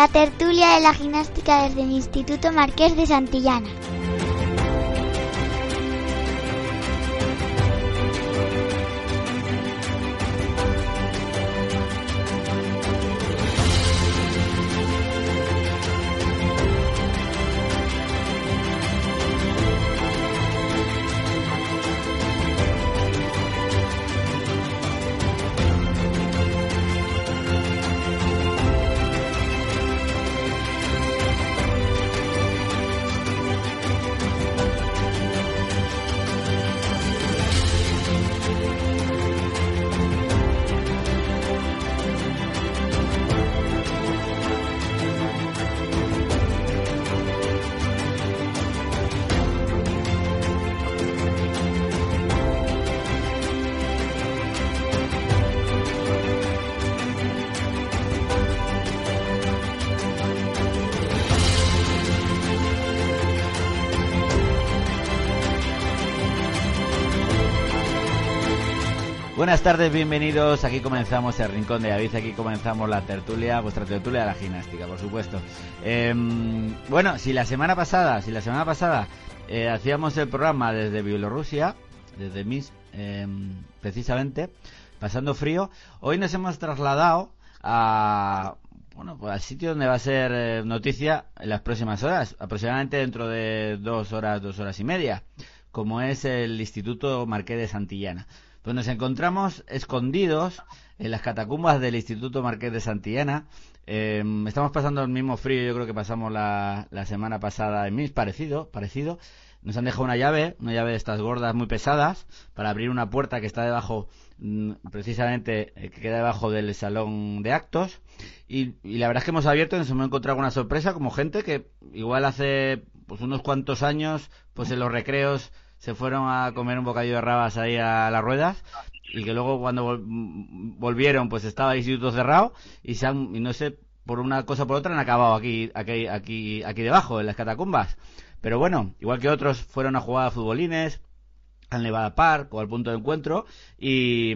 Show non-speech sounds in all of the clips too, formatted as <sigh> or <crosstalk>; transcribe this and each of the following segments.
La tertulia de la gimnástica desde el Instituto Marqués de Santillana. Buenas tardes, bienvenidos. Aquí comenzamos el Rincón de David, aquí comenzamos la tertulia, vuestra tertulia de la gimnástica, por supuesto. Em, bueno, si la semana pasada, si la semana pasada eh, hacíamos el programa desde Bielorrusia, desde Minsk, em, precisamente, pasando frío, hoy nos hemos trasladado a bueno, pues al sitio donde va a ser eh, noticia en las próximas horas, aproximadamente dentro de dos horas, dos horas y media, como es el Instituto Marqués de Santillana. Pues nos encontramos escondidos en las catacumbas del Instituto Marqués de Santillana. Eh, estamos pasando el mismo frío, yo creo que pasamos la, semana pasada en Mis, parecido, parecido. Nos han dejado una llave, una llave de estas gordas muy pesadas, para abrir una puerta que está debajo, mm, precisamente, eh, que queda debajo del salón de actos. Y, la verdad es que hemos abierto y nos hemos encontrado una sorpresa, como gente que igual hace pues unos cuantos años, pues en los recreos se fueron a comer un bocadillo de rabas ahí a las ruedas y que luego cuando volvieron pues estaba el instituto cerrado y se han, y no sé, por una cosa o por otra han acabado aquí, aquí, aquí, aquí debajo, en las catacumbas. Pero bueno, igual que otros fueron a jugar a futbolines, al Nevada Park o al punto de encuentro y,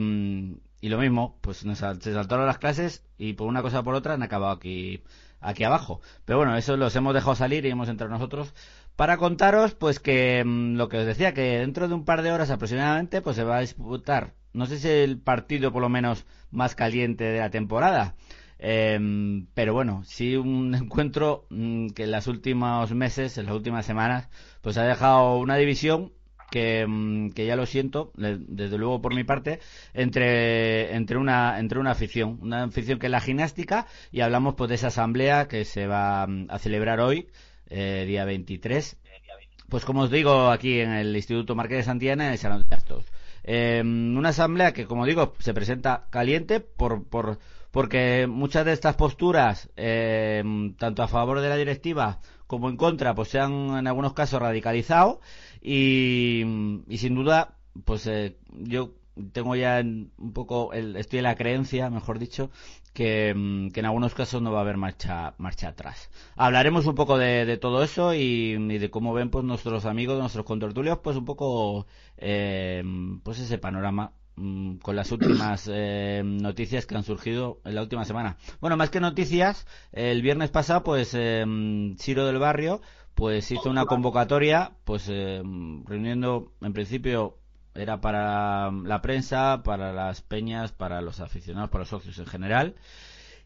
y lo mismo, pues se saltaron las clases y por una cosa o por otra han acabado aquí, aquí abajo. Pero bueno, eso los hemos dejado salir y hemos entrado nosotros para contaros pues que mm, lo que os decía que dentro de un par de horas aproximadamente pues se va a disputar no sé si el partido por lo menos más caliente de la temporada. Em, pero bueno sí un <laughs> encuentro mm, que en los últimos meses en las últimas semanas pues ha dejado una división que, mm, que, ya lo siento, desde luego por mi parte, entre, entre, una, entre una afición, una afición que es la gimnástica, y hablamos pues de esa asamblea que se va a celebrar hoy, eh, día 23. Pues como os digo, aquí en el Instituto Marqués de Santillana, en el Salón de. Em, una asamblea que, como digo, se presenta caliente por, por, porque muchas de estas posturas, em, tanto a favor de la directiva como en contra, pues se han en algunos casos radicalizado y, y sin duda, pues eh, yo tengo ya un poco, el, estoy en la creencia, mejor dicho, Mm, que, en algunos casos no va a haber marcha, marcha atrás. Hablaremos un poco de, todo eso y, de cómo ven pues nuestros amigos, nuestros contertulios, pues un poco eh, pues ese panorama mm, con las últimas <clears throat> eh, noticias que han surgido en la última semana. Bueno, más que noticias, el viernes pasado, pues eh, Ciro del Barrio, pues hizo una convocatoria, pues reuniendo en principio era para la prensa, para las peñas, para los aficionados, para los socios en general,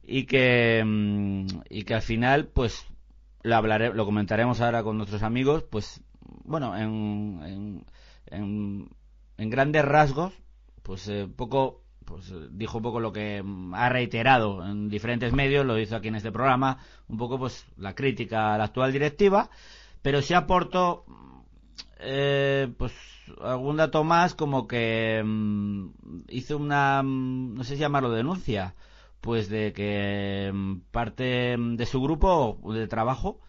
y que, mm, y que al final, pues, lo, hablaré, lo comentaremos ahora con nuestros amigos, pues, bueno, en, en, en, grandes rasgos, pues, eh, poco, pues, dijo un poco lo que ha reiterado en diferentes medios, lo hizo aquí en este programa, un poco, pues, la crítica a la actual directiva, pero se aportó, eh, pues, algún dato más como que mm, hizo una, mm, no sé si llamarlo denuncia, pues de que mm, parte de su grupo de trabajo,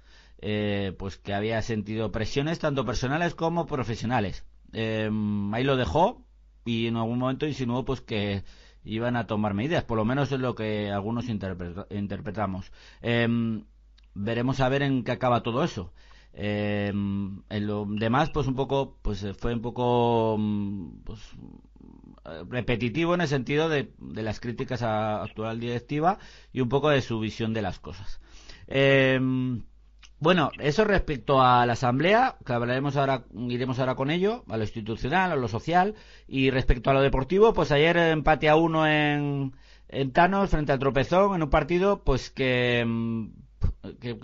eh, pues que había sentido presiones tanto personales como profesionales. Eh, ahí lo dejó y en algún momento insinuó pues que iban a tomar medidas, por lo menos es lo que algunos interpretamos. Eh, veremos a ver en qué acaba todo eso. Eh, en lo demás, pues un poco, pues eh, fue un poco mm, pues, eh, repetitivo en el sentido de, las críticas a actual directiva y un poco de su visión de las cosas. Eh, bueno, eso respecto a la asamblea, que hablaremos ahora, iremos ahora con ello, a lo institucional, a lo social, y respecto a lo deportivo, pues ayer empate a uno en, en Thanos frente al Tropezón, en un partido, pues que, que,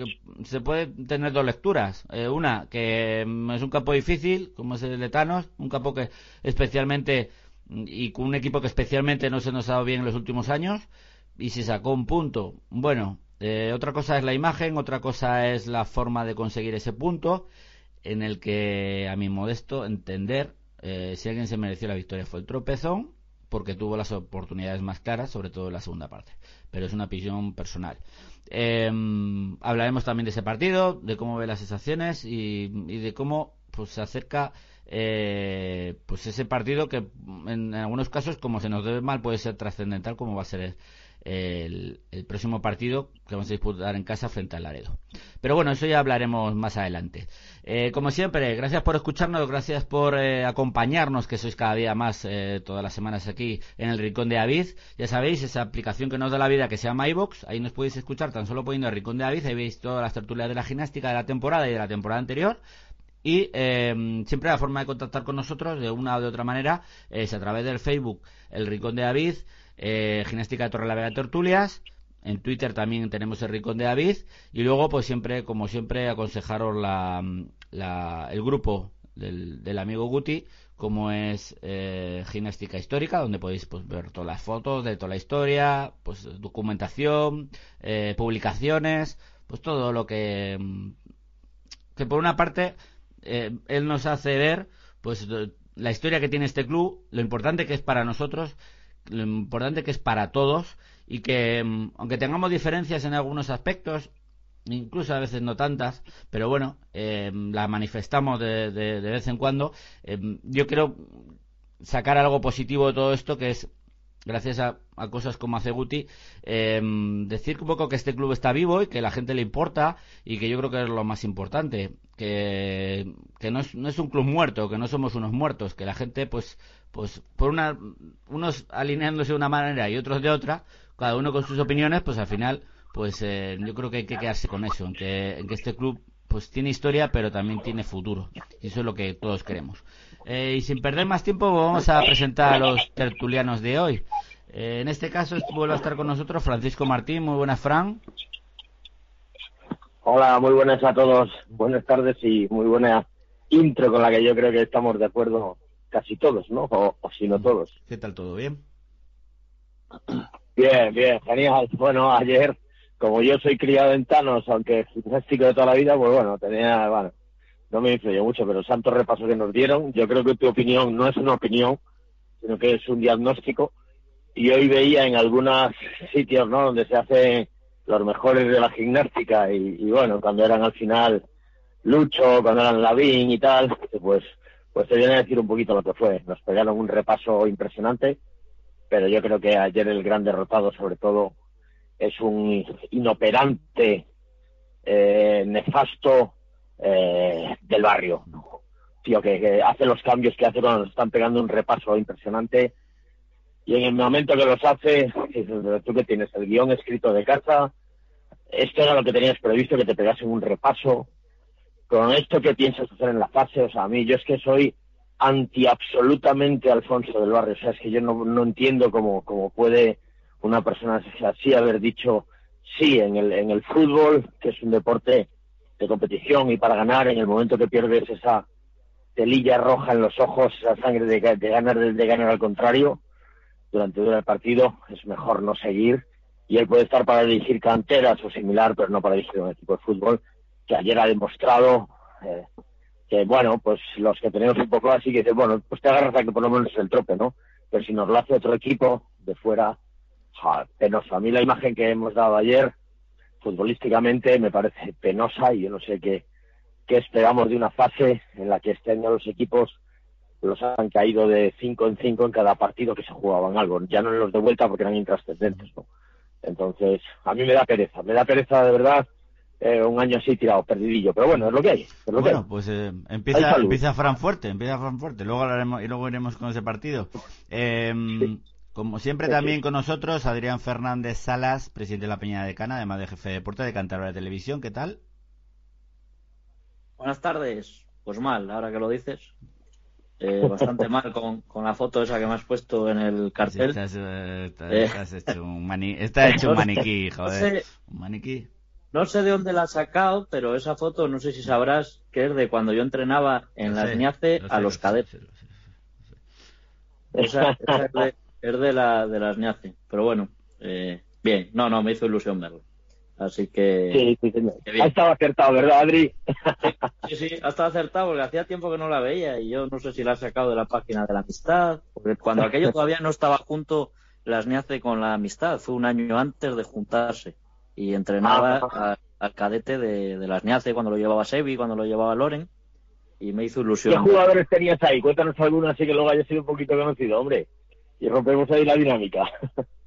se puede tener dos lecturas. Eh, una, que es un campo difícil, como es el de Thanos, un campo que especialmente, y con un equipo que especialmente no se nos ha dado bien en los últimos años, y se sacó un punto. Bueno, eh, otra cosa es la imagen, otra cosa es la forma de conseguir ese punto, en el que, a mi modesto entender, eh, si alguien se mereció la victoria fue el tropezón, porque tuvo las oportunidades más claras, sobre todo en la segunda parte. Pero es una opinión personal. Em, hablaremos también de ese partido, de cómo ve las sensaciones y, de cómo pues, se acerca eh, pues ese partido que en, algunos casos, como se nos debe mal, puede ser trascendental, como va a ser el, próximo partido que vamos a disputar en casa frente al Laredo. Pero bueno, eso ya hablaremos más adelante. Eh, como siempre, gracias por escucharnos, gracias por eh, acompañarnos, que sois cada día más eh, todas las semanas aquí en el Rincón de Avid. Ya sabéis, esa aplicación que nos da la vida que se llama iVox, ahí nos podéis escuchar tan solo poniendo el Rincón de Avid, ahí veis todas las tertulias de la gimnástica de la temporada y de la temporada anterior. Y siempre la forma de contactar con nosotros, de una o de otra manera, es a través del Facebook El Rincón de David, eh, Gimnástica de Torre la Vega Tertulias. En Twitter también tenemos el Rincón de David. Y luego, pues siempre, como siempre, aconsejaros la, el grupo del, amigo Guti, como es eh, Gimnástica Histórica, donde podéis pues, ver todas las fotos de toda la historia, pues documentación, eh, publicaciones, pues todo lo que, que por una parte, eh, él nos hace ver, pues la historia que tiene este club, lo importante que es para nosotros lo importante que es para todos y que mm, aunque tengamos diferencias en algunos aspectos, incluso a veces no tantas, pero bueno, eh, las manifestamos de, de, vez en cuando, eh, yo quiero sacar algo positivo de todo esto que es gracias a, cosas como hace Guti, eh, decir un poco que este club está vivo y que la gente le importa y que yo creo que es lo más importante, que, que no, es, no es un club muerto, que no somos unos muertos, que la gente pues pues por una, unos alineándose de una manera y otros de otra, cada uno con sus opiniones, pues al final, pues eh, yo creo que hay que quedarse con eso, en que, en que este club pues tiene historia, pero también tiene futuro. Y eso es lo que todos queremos. Eh, y sin perder más tiempo, vamos a presentar a los tertulianos de hoy. Eh, en este caso vuelve a estar con nosotros Francisco Martín. Muy buenas, Fran. Hola, muy buenas a todos. Buenas tardes y muy buena intro con la que yo creo que estamos de acuerdo casi todos, ¿no? O, si no todos. ¿Qué tal todo? ¿Bien? Bien, bien, genial. Bueno, ayer, como yo soy criado en Thanos, aunque chico de toda la vida, pues bueno, tenía, bueno, no me influyó mucho, pero el santo repaso que nos dieron, yo creo que tu opinión no es una opinión, sino que es un diagnóstico. Y hoy veía en algunos sitios, ¿no? Donde se hacen los mejores de la gimnástica y, y bueno, cuando eran al final Lucho, cuando eran Lavín y tal, pues pues te viene a decir un poquito lo que fue. Nos pegaron un repaso impresionante, pero yo creo que ayer el gran derrotado, sobre todo, es un inoperante, eh, nefasto eh, del barrio. Tío, que, hace los cambios que hace cuando nos están pegando un repaso impresionante. Y en el momento que los hace, tú que tienes el guion escrito de casa, esto era lo que tenías previsto, que te pegasen un repaso. Con esto que piensas hacer en la fase, o sea, a mí yo es que soy anti absolutamente Alfonso del Barrio, o sea, es que yo no, no entiendo cómo, cómo puede una persona así haber dicho sí en el, en el fútbol, que es un deporte de competición y para ganar, en el momento que pierdes esa telilla roja en los ojos, esa sangre de, de ganar de ganar al contrario, durante todo el partido es mejor no seguir y él puede estar para dirigir canteras o similar, pero no para dirigir un equipo de fútbol que ayer ha demostrado eh, que, bueno, pues los que tenemos un poco así, que dicen, bueno, pues te agarras a que por lo menos es el trope, ¿no? Pero si nos lo hace otro equipo de fuera, penoso. A mí la imagen que hemos dado ayer, futbolísticamente, me parece penosa y yo no sé qué, qué esperamos de una fase en la que este año los equipos los han caído de 5 en 5 en cada partido que se jugaban algo, ya no en los de vuelta porque eran intrascendentes, ¿no? Entonces, a mí me da pereza, me da pereza de verdad eh, un año así tirado, perdidillo. Pero bueno, es lo que hay. bueno, pues eh, empieza, empieza Fran fuerte, empieza Fran fuerte. Luego hablaremos y luego iremos con ese partido. Em, Como siempre también con nosotros Adrián Fernández Salas, presidente de la Peña de Cana, además de jefe de deporte de Cantabria Televisión. ¿Qué tal? Buenas tardes. Pues mal, ahora que lo dices. Eh, <laughs> bastante mal con, la foto esa que me has puesto en el cartel. Estás, eh, eh. hecho un está hecho un <laughs> maniquí, joder. un maniquí. No sé de dónde la has sacado, pero esa foto no sé si sabrás que es de cuando yo entrenaba en la Niace a los cadetes. Esa, es, de, la, de las Niace. Pero bueno, bien, no, no, me hizo ilusión verlo. Así que. Sí, sí, Ha estado acertado, ¿verdad, Adri? Sí, sí, ha estado acertado porque hacía tiempo que no la veía y yo no sé si la ha sacado de la página de la amistad. Porque cuando <laughs> aquello todavía no estaba junto las NIACE con la amistad, fue un año antes de juntarse y entrenaba ah. al cadete de, de las NIACE cuando lo llevaba Sebi, cuando lo llevaba Loren y me hizo ilusión. ¿Qué jugadores tenías ahí? Cuéntanos alguna así que luego haya sido un poquito conocido, hombre. Y rompemos ahí la dinámica.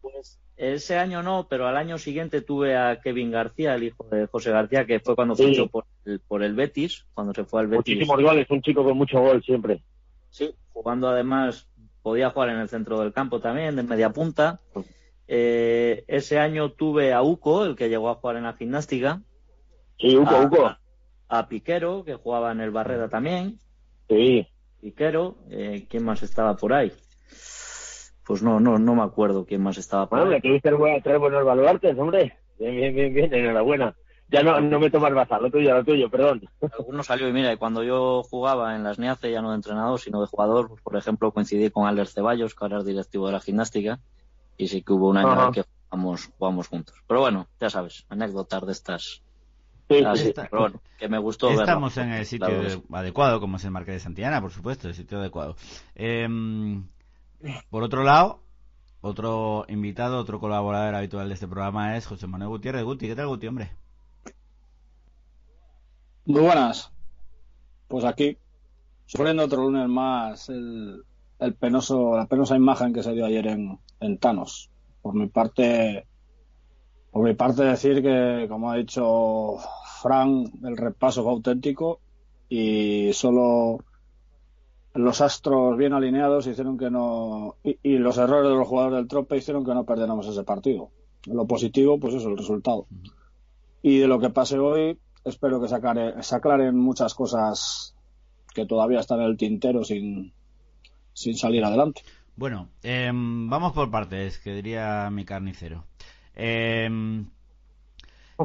Pues ese año no, pero al año siguiente tuve a Kevin García, el hijo de José García, que fue cuando fichó por el, por el Betis, cuando se fue al Betis. Muchísimos goles, un chico con mucho gol siempre. Sí, jugando además, podía jugar en el centro del campo también, de media punta. Eh, ese año tuve a Uco, el que llegó a jugar en la gimnástica. Sí, Uco, a, Uco. A, Piquero, que jugaba en el Barreda también. Sí. Piquero, eh, ¿quién más estaba por ahí? Pues no, no, no me acuerdo quién más estaba por Bueno, me tuviste tres buenos baluartes, hombre. Bien, bien, bien, bien, enhorabuena. Ya no, no me tomas baza, lo tuyo, lo tuyo, perdón. Alguno salió y mira, cuando yo jugaba en las NIACE, ya no de entrenador, sino de jugador, pues, por ejemplo, coincidí con Albert Ceballos, que ahora es directivo de la gimnástica, y sí que hubo un año en que jugamos, jugamos juntos. Pero bueno, ya sabes, anécdotas de estas Sí, pero bueno, que me gustó Estamos en el sitio adecuado, como es el Marqués de Santillana, por supuesto, el sitio adecuado. Eh, por otro lado, otro invitado, otro colaborador habitual de este programa es José Manuel Gutiérrez. Guti, ¿qué tal, Guti, hombre? Muy buenas. Pues aquí, sufriendo otro lunes más el, penoso, la penosa imagen que se dio ayer en, en Thanos. Por mi parte, por mi parte decir que, como ha dicho Fran, el repaso fue auténtico y solo los astros bien alineados hicieron que no y, los errores de los jugadores del trope hicieron que no perdiéramos ese partido. Lo positivo, pues eso, el resultado. Y de lo que pase hoy, espero que se aclaren muchas cosas que todavía están en el tintero sin, sin salir adelante. Bueno, em, vamos por partes, que diría mi carnicero. Em,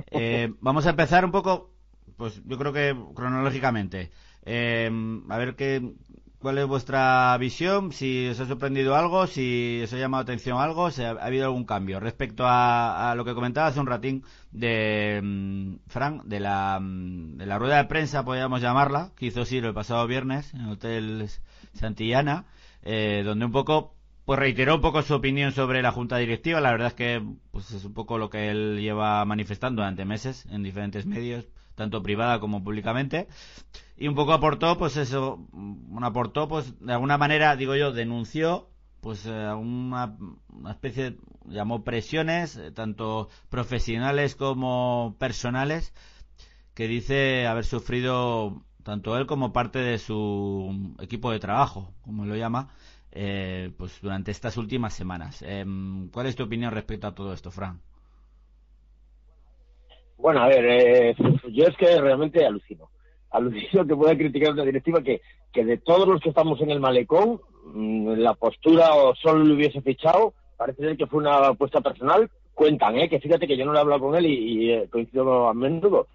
eh, vamos a empezar un poco, pues yo creo que cronológicamente. Em, a ver qué, ¿Cuál es vuestra visión? Si os ha sorprendido algo, si os ha llamado atención algo, si ha, habido algún cambio respecto a, lo que comentaba hace un ratín de mm, Frank, de la, mm, de la rueda de prensa, podríamos llamarla, que hizo Siro el pasado viernes en el Hotel Santillana, eh, donde un poco pues reiteró un poco su opinión sobre la junta directiva. La verdad es que pues es un poco lo que él lleva manifestando durante meses en diferentes medios, tanto privada como públicamente y un poco aportó, pues eso, bueno, aportó, pues de alguna manera, digo yo, denunció, pues eh, una, especie, llamó presiones, eh, tanto profesionales como personales, que dice haber sufrido tanto él como parte de su equipo de trabajo, como lo llama, eh, pues durante estas últimas semanas. Em, ¿Cuál es tu opinión respecto a todo esto, Fran? Bueno, a ver, yo es que realmente alucino alucino que pueda criticar una directiva que, que de todos los que estamos en el malecón, mm, la postura o solo le hubiese fichado, parece ser que fue una apuesta personal. Cuentan, ¿eh? que fíjate que yo no le he hablado con él y, eh, coincido a menudo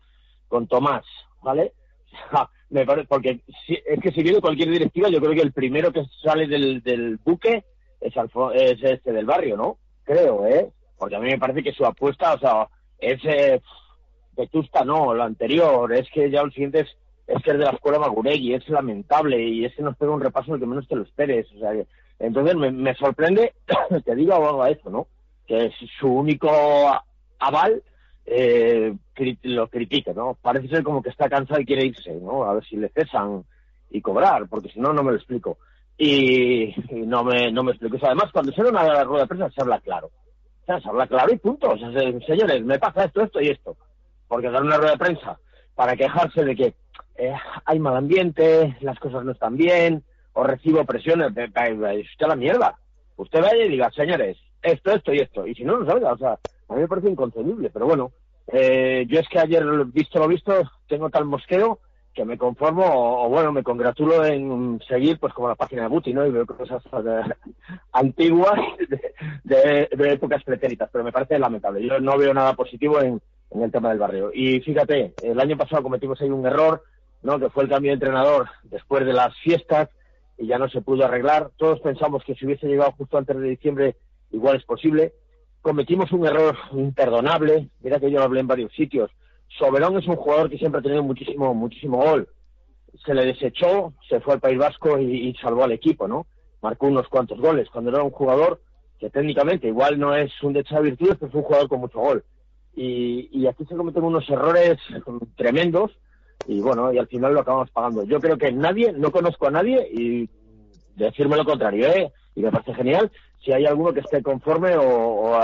con Tomás, ¿vale? <laughs> me parece, porque es que si viene cualquier directiva, yo creo que el primero que sale del, del buque es, es este del barrio, ¿no? Creo, ¿eh? Porque a mí me parece que su apuesta, o sea, es eh, vetusta, no, lo anterior, es que ya el siguiente es es que es de la escuela Maguregui, es lamentable y es que nos pega un repaso el que menos te lo esperes. O sea, entonces me, sorprende <coughs> que diga algo a eso, ¿no? Que es su único aval eh, lo critique, ¿no? Parece ser como que está cansado y quiere irse, ¿no? A ver si le cesan y cobrar, porque si no, no me lo explico. Y, no, me, no me explico. además, cuando se da una rueda de prensa se habla claro. O sea, se habla claro y punto. O sea, señores, me pasa esto, esto y esto. Porque dar una rueda de prensa para quejarse de que eh, hay mal ambiente, las cosas no están bien, o recibo presiones, de, de, la mierda. usted vaya y diga, señores, esto, esto y esto. Y si no, no salga. O sea, a mí me parece inconcebible. Pero bueno, eh, yo es que ayer, visto lo visto, tengo tal mosqueo que me conformo o, bueno, me congratulo en seguir pues como la página de Guti, ¿no? Y veo cosas <laughs> antiguas de, épocas pretéritas, pero me parece lamentable. Yo no veo nada positivo en el tema del barrio. Y fíjate, el año pasado cometimos ahí un error, ¿no? Que fue el cambio de entrenador después de las fiestas y ya no se pudo arreglar. Todos pensamos que si hubiese llegado justo antes de diciembre, igual es posible. Cometimos un error imperdonable. Mira que yo lo hablé en varios sitios. Soberón es un jugador que siempre ha tenido muchísimo, muchísimo gol. Se le desechó, se fue al País Vasco y, salvó al equipo, ¿no? Marcó unos cuantos goles cuando era un jugador que técnicamente igual no es un de virtudes, pero es un jugador con mucho gol. Y, y aquí se cometen unos errores tremendos y bueno, y al final lo acabamos pagando. Yo creo que nadie, no conozco a nadie y decirme lo contrario, ¿eh? Y me parece genial si hay alguno que esté conforme o,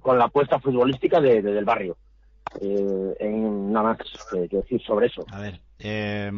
con la apuesta futbolística de, del barrio. Eh, en nada más que, decir sobre eso. A ver, eh,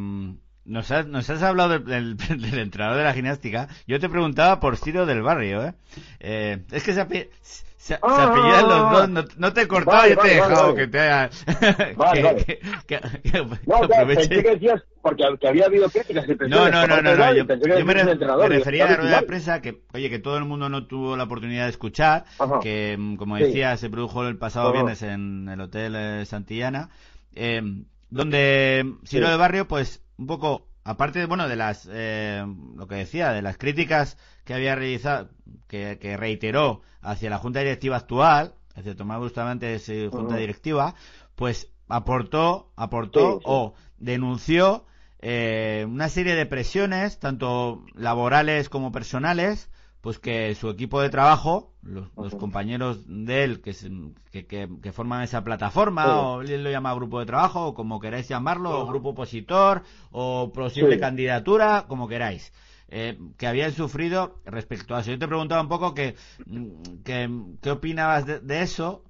nos, has, nos has hablado del, <laughs> del, entrenador de la gimnástica. Yo te preguntaba por Ciro del barrio, ¿eh? eh es que se, se, ah, se apellidan los dos, no, no te he cortado, yo te he dejado que te haya... <laughs> Vale, vale. Que, que, que, no, pensé que decías, porque había habido críticas y No, no, no, no, no, yo, yo me, me refería a la rueda de prensa que, oye, que todo el mundo no tuvo la oportunidad de escuchar, Ajá. que, como decía, sí. se produjo el pasado Ajá. viernes en el Hotel eh, Santillana, eh, donde Ciro sí. del Barrio, pues, un poco aparte de, bueno de las eh, lo que decía de las críticas que había realizado que, que reiteró hacia la junta directiva actual es decir Tomás Bustamante es eh, junta uh -huh. directiva pues aportó aportó sí, sí. o denunció eh, una serie de presiones tanto laborales como personales pues que su equipo de trabajo, los, los compañeros de él que, que, que, que, forman esa plataforma, sí. o él lo llama grupo de trabajo, o como queráis llamarlo, o grupo opositor, o posible sí. candidatura, como queráis. Eh, que habían sufrido respecto a eso. Yo te preguntaba un poco que, que qué opinabas de, de, eso.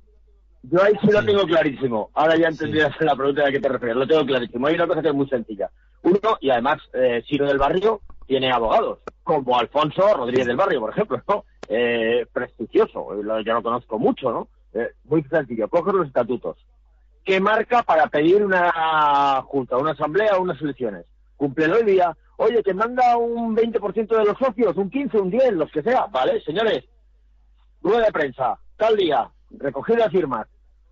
Yo ahí sí, lo tengo clarísimo. Ahora ya entendías la pregunta a la que te refieres. Lo tengo clarísimo. Hay una cosa que es muy sencilla. Uno, y además, eh, Ciro del Barrio tiene abogados como Alfonso Rodríguez del Barrio, por ejemplo, ¿no? Eh, prestigioso, yo lo conozco mucho, ¿no? Eh, muy sencillo, coge los estatutos. ¿Qué marca para pedir una junta, una asamblea o unas elecciones? Cúmplelo el día. Oye, que manda un 20% de los socios, un 15, un 10, los que sea. Vale, señores. Rueda de prensa, tal día, recogida de firmas,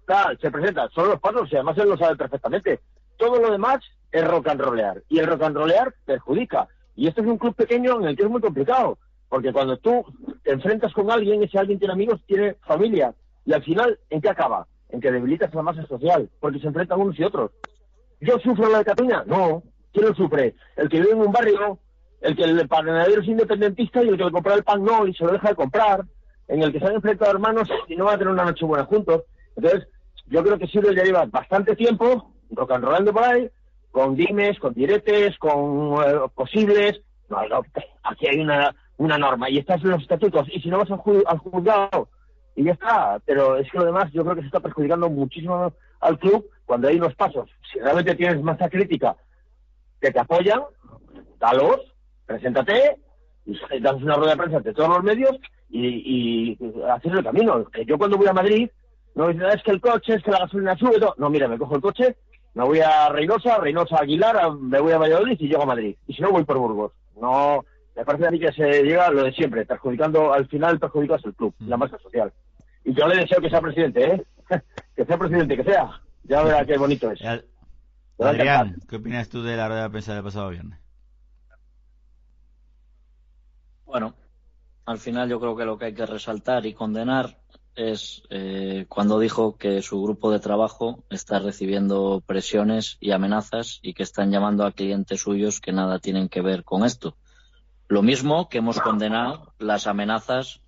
tal, se presenta. Son los pasos y además él lo sabe perfectamente. Todo lo demás es rock and rollear. Y el rock and rollear perjudica y este es un club pequeño en el que es muy complicado, porque cuando tú te enfrentas con alguien, ese alguien tiene amigos, tiene familia, y al final, ¿en qué acaba? En que debilitas la masa social, porque se enfrentan unos y otros. ¿Yo sufro la de Cataluña? No. ¿Quién lo sufre? El que vive en un barrio, el que el panadero es independentista y el que le compra el pan no y se lo deja de comprar, en el que se han enfrentado hermanos y no van a tener una noche buena juntos. Entonces, yo creo que Silvio ya lleva bastante tiempo rock and rollando por ahí, con dimes, con diretes, con eh, posibles. No, no, aquí hay una, una norma y estás en los estatutos. Y si no vas al, ju al, juzgado, y ya está. Pero es que lo demás yo creo que se está perjudicando muchísimo al club cuando hay unos pasos. Si realmente tienes masa crítica que te apoyan, dalos, preséntate, y das una rueda de prensa ante todos los medios y, haces el camino. Que yo cuando voy a Madrid, no dicen, es que el coche, es que la gasolina sube, no, mira, me cojo el coche me voy a Reynosa, Reynosa a Aguilar, me voy a Valladolid y llego a Madrid. Y si no, voy por Burgos. No, me parece a mí que se llega lo de siempre, perjudicando, al final perjudicas el club, mm. la masa social. Y yo le deseo que sea presidente, ¿eh? <laughs> que sea presidente, que sea. Ya verá qué bonito es. Adrián, ¿qué opinas tú de la rueda de prensa del pasado viernes? Bueno, al final yo creo que lo que hay que resaltar y condenar es eh, cuando dijo que su grupo de trabajo está recibiendo presiones y amenazas y que están llamando a clientes suyos que nada tienen que ver con esto. Lo mismo que hemos condenado las amenazas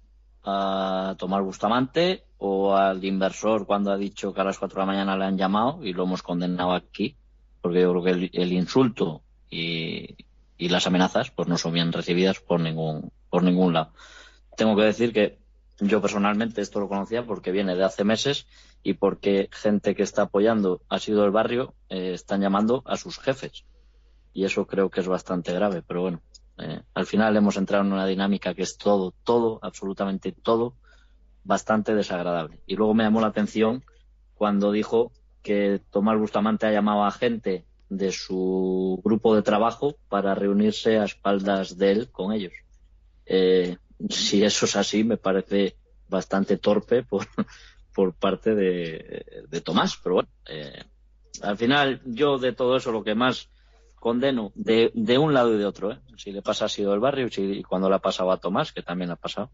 a Tomás Bustamante o al inversor cuando ha dicho que a las cuatro de la mañana le han llamado y lo hemos condenado aquí, porque yo creo que el, el insulto y, y, las amenazas pues no son bien recibidas por ningún, por ningún lado. Tengo que decir que yo personalmente esto lo conocía porque viene de hace meses y porque gente que está apoyando ha sido el barrio eh, están llamando a sus jefes. Y eso creo que es bastante grave, pero bueno, Eh, al final hemos entrado en una dinámica que es todo, todo, absolutamente todo, bastante desagradable. Y luego me llamó la atención cuando dijo que Tomás Bustamante ha llamado a gente de su grupo de trabajo para reunirse a espaldas de él con ellos. Eh, si eso es así, me parece bastante torpe por, <laughs> por parte de, Tomás, pero bueno, eh, al final yo de todo eso lo que más condeno de, de un lado y de otro, ¿eh? si le pasa ha sido el barrio y cuando le ha pasado a Tomás, que también ha pasado,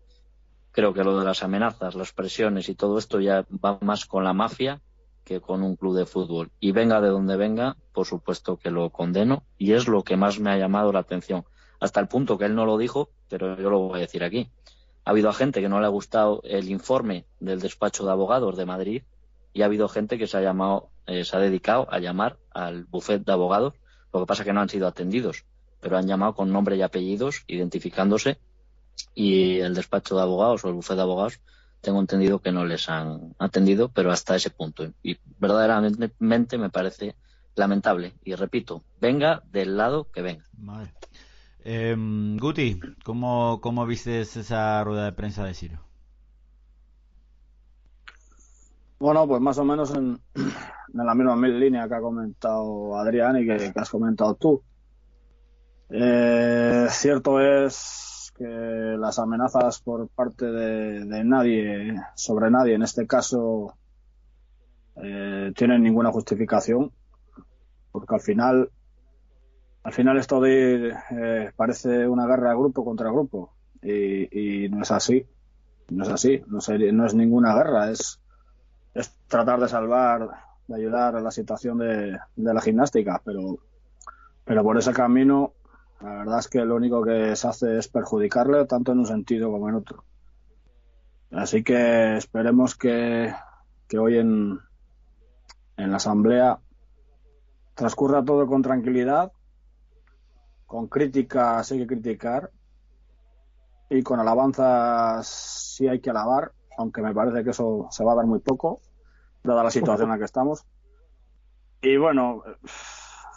creo que lo de las amenazas, las presiones y todo esto ya va más con la mafia que con un club de fútbol. Y venga de donde venga, por supuesto que lo condeno y es lo que más me ha llamado la atención. Hasta el punto que él no lo dijo, pero yo lo voy a decir aquí. Ha habido gente que no le ha gustado el informe del despacho de abogados de Madrid y ha habido gente que se ha llamado, eh, se ha dedicado a llamar al bufet de abogados. Lo que pasa que no han sido atendidos, pero han llamado con nombre y apellidos, identificándose, y el despacho de abogados o el bufet de abogados tengo entendido que no les han atendido, pero hasta ese punto. Y verdaderamente me parece lamentable. Y repito, venga del lado que venga. Em, Guti, ¿cómo, ¿cómo viste esa rueda de prensa de Ciro? Bueno, pues más o menos en, la misma línea que ha comentado Adrián y que, has comentado tú. Eh, cierto es que las amenazas por parte de, nadie, sobre nadie, en este caso, eh, tienen ninguna justificación, porque al final al final esto de, eh, parece una guerra grupo contra grupo y, no es así. No es así, no, no es ninguna guerra, es, es tratar de salvar, de ayudar a la situación de, la gimnástica, pero, pero por ese camino la verdad es que lo único que se hace es perjudicarle tanto en un sentido como en otro. Así que esperemos que, que hoy en, en la asamblea transcurra todo con tranquilidad con críticas hay que criticar y con alabanzas sí hay que alabar, aunque me parece que eso se va a dar muy poco, dada la situación en la que estamos. Y bueno,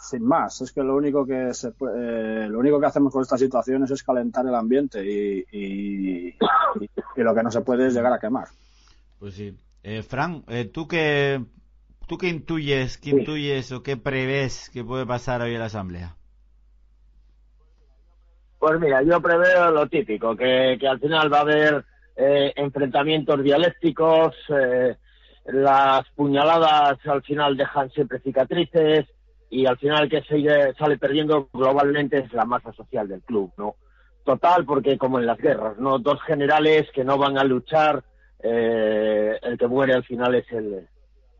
sin más, es que lo único que se eh, lo único que hacemos con estas situaciones es calentar el ambiente y, y, lo que no se puede es llegar a quemar. Pues sí. Eh, Fran, eh, ¿tú qué, ¿tú qué intuyes, qué intuyes o qué prevés que puede pasar hoy en la Asamblea? Pues mira, yo preveo lo típico, que, al final va a haber eh, enfrentamientos dialécticos, eh, las puñaladas al final dejan siempre cicatrices y al final que se sale perdiendo globalmente es la masa social del club, ¿no? Total, porque como en las guerras, ¿no? Dos generales que no van a luchar, eh, el que muere al final es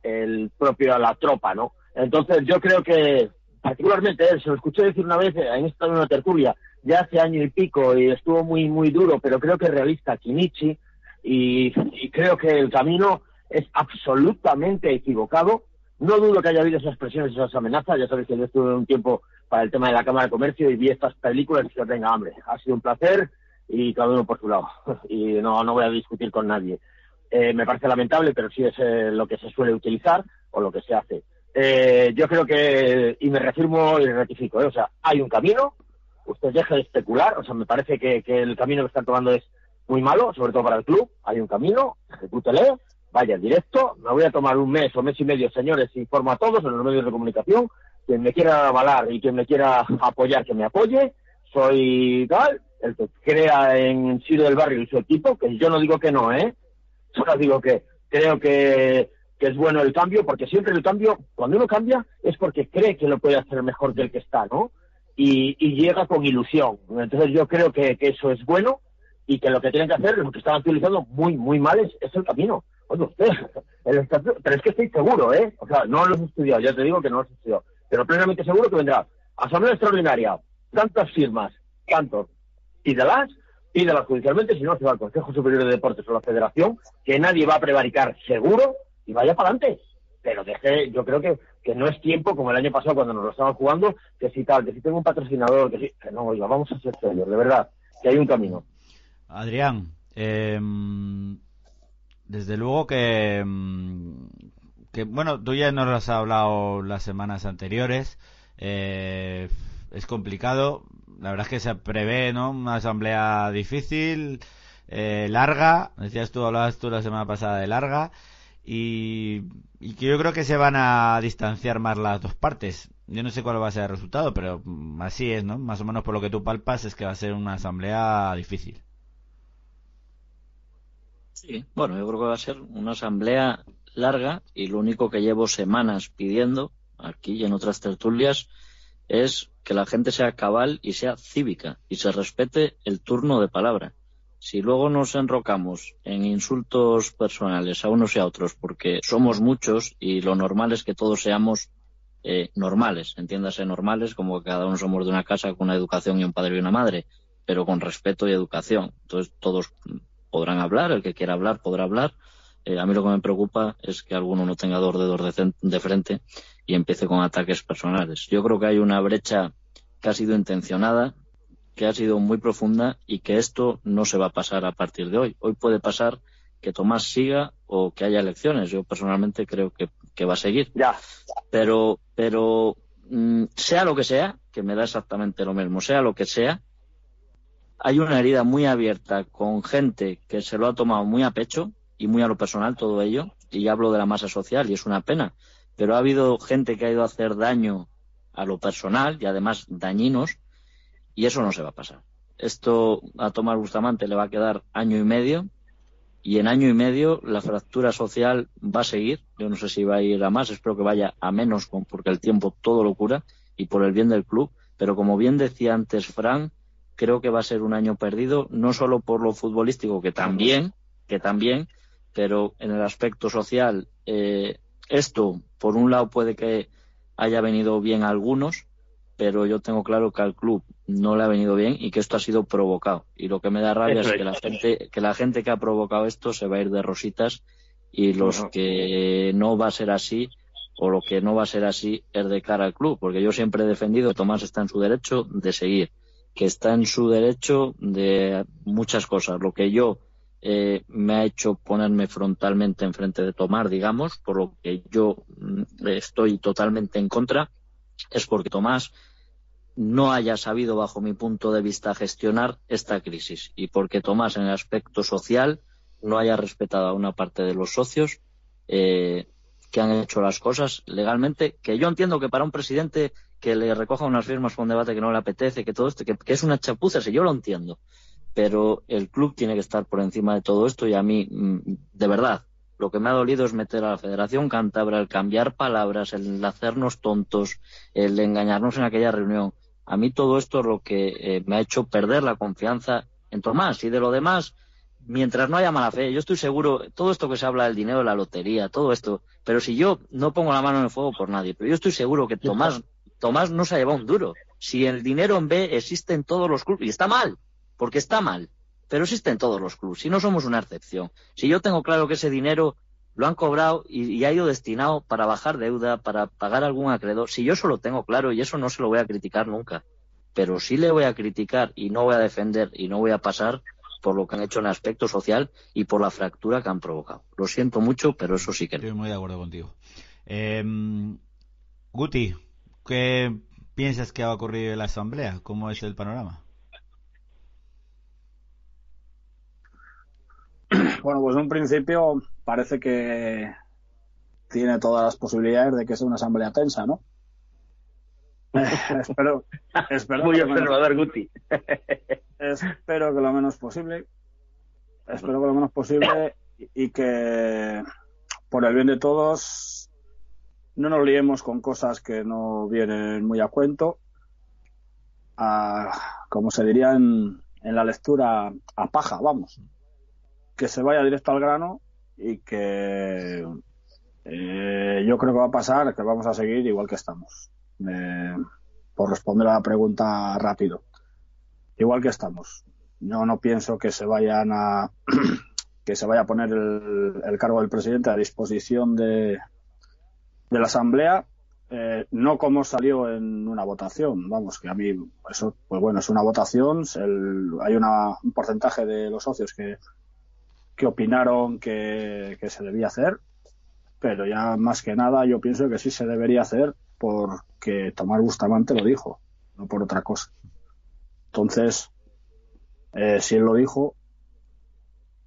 el, propio la tropa, ¿no? Entonces yo creo que, particularmente se lo escuché decir una vez en esta una tertulia, ya hace año y pico y estuvo muy, muy duro, pero creo que realista Kinichi y, creo que el camino es absolutamente equivocado. No dudo que haya habido esas presiones, esas amenazas. Ya sabéis que yo estuve un tiempo para el tema de la Cámara de Comercio y vi estas películas y dije, venga, hambre, ha sido un placer y cada uno por su lado. <laughs> y no, no voy a discutir con nadie. Eh, me parece lamentable, pero sí es eh, lo que se suele utilizar o lo que se hace. Eh, yo creo que, y me reafirmo y rectifico, o sea, hay un camino, usted deje de especular, o sea, me parece que, el camino que están tomando es muy malo, sobre todo para el club, hay un camino, ejecútele, vaya directo, me voy a tomar un mes o mes y medio, señores, informo a todos en los medios de comunicación, quien me quiera avalar y quien me quiera apoyar, que me apoye, soy tal, el que crea en Ciro del Barrio y su equipo, que yo no digo que no, ¿eh? <laughs> Solo digo que creo que es bueno el cambio, porque siempre el cambio, cuando uno cambia, es porque cree que lo puede hacer mejor que el que está, ¿no? Y, llega con ilusión. Entonces yo creo que, eso es bueno y que lo que tienen que hacer, lo que están utilizando muy, muy mal es, el camino. Oye, usted, <laughs> pero es que estoy seguro, ¿eh? O sea, no lo he estudiado, ya te digo que no lo he estudiado, pero plenamente seguro que vendrá. Asamblea extraordinaria, tantas firmas, tantos, pídelas, pídelas judicialmente, si no se va al Consejo Superior de Deportes o la Federación, que nadie va a prevaricar seguro y vaya para adelante pero deje, yo creo que, que no es tiempo como el año pasado cuando nos lo estaban jugando, que si tal, que si tengo un patrocinador, que si, no, oiga, vamos a ser serios, de verdad, que hay un camino. Adrián, em, desde luego que, em, que, bueno, tú ya nos lo has hablado las semanas anteriores, eh, es complicado, la verdad es que se prevé, ¿no? Una asamblea difícil, eh, larga, decías tú, hablabas tú la semana pasada de larga, y, que yo creo que se van a distanciar más las dos partes. Yo no sé cuál va a ser el resultado, pero así es, ¿no? Más o menos por lo que tú palpas es que va a ser una asamblea difícil. Sí, bueno, yo creo que va a ser una asamblea larga y lo único que llevo semanas pidiendo aquí y en otras tertulias es que la gente sea cabal y sea cívica y se respete el turno de palabra. Si luego nos enrocamos en insultos personales a unos y a otros porque somos muchos y lo normal es que todos seamos eh, normales, entiéndase normales como que cada uno somos de una casa con una educación y un padre y una madre, pero con respeto y educación. Entonces todos podrán hablar, el que quiera hablar podrá hablar. Eh, a mí lo que me preocupa es que alguno no tenga dos dedos de, de frente y empiece con ataques personales. Yo creo que hay una brecha que ha sido intencionada, que ha sido muy profunda y que esto no se va a pasar a partir de hoy. Hoy puede pasar que Tomás siga o que haya elecciones. Yo personalmente creo que, va a seguir. Ya. Pero, pero mm, sea lo que sea, que me da exactamente lo mismo, sea lo que sea, hay una herida muy abierta con gente que se lo ha tomado muy a pecho y muy a lo personal todo ello. Y hablo de la masa social y es una pena pero ha habido gente que ha ido a hacer daño a lo personal y además dañinos y eso no se va a pasar. Esto a Tomás Bustamante le va a quedar año y medio y en año y medio la fractura social va a seguir. Yo no sé si va a ir a más, espero que vaya a menos porque el tiempo todo lo cura y por el bien del club. Pero como bien decía antes Fran, creo que va a ser un año perdido, no solo por lo futbolístico, que también, que también, pero en el aspecto social eh, esto, por un lado, puede que haya venido bien a algunos, pero yo tengo claro que al club no le ha venido bien y que esto ha sido provocado. Y lo que me da rabia es que la gente, que la gente que ha provocado esto se va a ir de rositas y los que no va a ser así o lo que no va a ser así es de cara al club, porque yo siempre he defendido que Tomás está en su derecho de seguir, que está en su derecho de muchas cosas. Lo que yo eh, me ha hecho ponerme frontalmente enfrente de Tomás, digamos, por lo que yo mm, estoy totalmente en contra, es porque Tomás no haya sabido, bajo mi punto de vista, gestionar esta crisis y porque Tomás, en el aspecto social, no haya respetado a una parte de los socios eh, que han hecho las cosas legalmente, que yo entiendo que para un presidente que le recoja unas firmas con un debate que no le apetece, que todo esto, que, es una chapuza, si yo lo entiendo pero el club tiene que estar por encima de todo esto y a mí, mm, de verdad, lo que me ha dolido es meter a la Federación Cántabra, el cambiar palabras, el hacernos tontos, el engañarnos en aquella reunión. A mí todo esto es lo que eh, me ha hecho perder la confianza en Tomás y de lo demás, mientras no haya mala fe, yo estoy seguro, todo esto que se habla del dinero de la lotería, todo esto, pero si yo no pongo la mano en el fuego por nadie, pero yo estoy seguro que Tomás, Tomás no se ha llevado un duro. Si el dinero en B existe en todos los clubes, y está mal, porque está mal, pero existe en todos los clubes, y no somos una excepción. Si yo tengo claro que ese dinero lo han cobrado y, ha ido destinado para bajar deuda, para pagar algún acreedor, si yo eso lo tengo claro y eso no se lo voy a criticar nunca, pero sí le voy a criticar y no voy a defender y no voy a pasar por lo que han hecho en aspecto social y por la fractura que han provocado. Lo siento mucho, pero eso sí que no. Estoy muy de acuerdo contigo. Eh, Guti, ¿qué piensas que va a ocurrir en la Asamblea? ¿Cómo es el panorama? <clears throat> Bueno, pues en un principio parece que tiene todas las posibilidades de que sea una asamblea tensa, ¿no? <laughs> espero, espero Muy observador, Guti. <laughs> espero que lo menos posible. Espero que lo menos posible y que por el bien de todos no nos liemos con cosas que no vienen muy a cuento. como se diría en, en la lectura, a paja, vamos que se vaya directo al grano y que eh, yo creo que va a pasar, que vamos a seguir igual que estamos. por responder a la pregunta rápido. Igual que estamos. Yo no pienso que se vayan a <clears throat> que se vaya a poner el, cargo del presidente a disposición de, de la asamblea eh, no como salió en una votación, vamos, que a mí eso, pues bueno, es una votación, hay una, un porcentaje de los socios que, que opinaron que, se debía hacer, pero ya más que nada yo pienso que sí se debería hacer porque Tomás Bustamante lo dijo, no por otra cosa. Entonces, eh, si él lo dijo,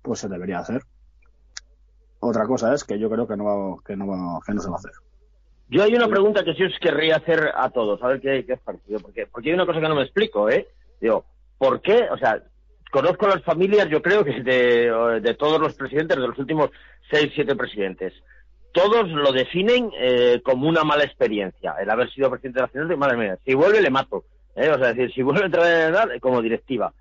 pues se debería hacer. Otra cosa es que yo creo que no, que no, que no se va a hacer. Yo hay una pregunta que sí os querría hacer a todos, a ver qué es partido. Porque, porque hay una cosa que no me explico, ¿eh? Digo, ¿por qué? O sea, conozco las familias, yo creo que de, de todos los presidentes, de los últimos seis, siete presidentes. Todos lo definen eh, como una mala experiencia, el haber sido presidente de la Nación, madre mía, si vuelve le mato. ¿eh? O sea, decir, si vuelve a entrar en edad, como directiva.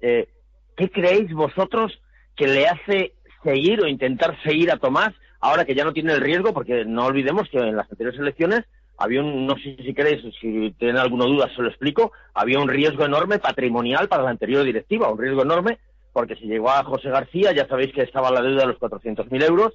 Eh, ¿Qué creéis vosotros que le hace seguir o intentar seguir a Tomás ahora que ya no tiene el riesgo? Porque no olvidemos que en las anteriores elecciones había un, no sé si queréis, si tienen alguna duda, se lo explico, había un riesgo enorme patrimonial para la anterior directiva, un riesgo enorme, porque si llegó a José García, ya sabéis que estaba la deuda de los 400.000 euros,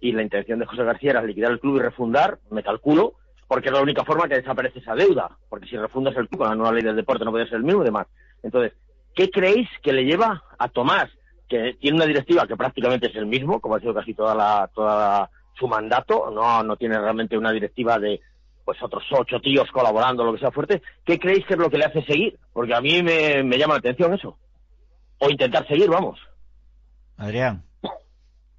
y la intención de José García era liquidar el club y refundar, me calculo, porque es la única forma que desaparece esa deuda, porque si refundas el club con la nueva ley del deporte no puede ser el mismo y demás. Entonces, ¿qué creéis que le lleva a Tomás, que tiene una directiva que prácticamente es el mismo, como ha sido casi toda la, toda su mandato, no, no tiene realmente una directiva de pues otros ocho tíos colaborando, lo que sea fuerte, ¿qué creéis que es lo que le hace seguir? Porque a mí me, llama la atención eso. O intentar seguir, vamos. Adrián.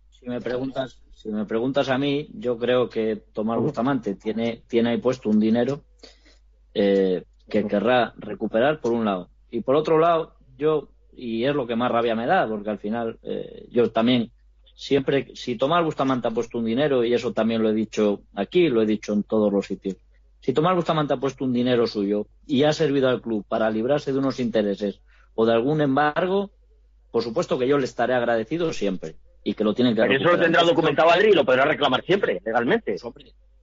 Si me preguntas, si me preguntas a mí, yo creo que Tomás Bustamante tiene, tiene ahí puesto un dinero eh, que querrá recuperar por un lado. Y por otro lado, yo, y es lo que más rabia me da, porque al final eh, yo también siempre, si Tomás Bustamante ha puesto un dinero, y eso también lo he dicho aquí, lo he dicho en todos los sitios, si Tomás Bustamante ha puesto un dinero suyo y ha servido al club para librarse de unos intereses o de algún embargo, por supuesto que yo le estaré agradecido siempre y que lo tienen que Pero eso lo tendrá documentado Adri y lo podrá reclamar siempre, legalmente.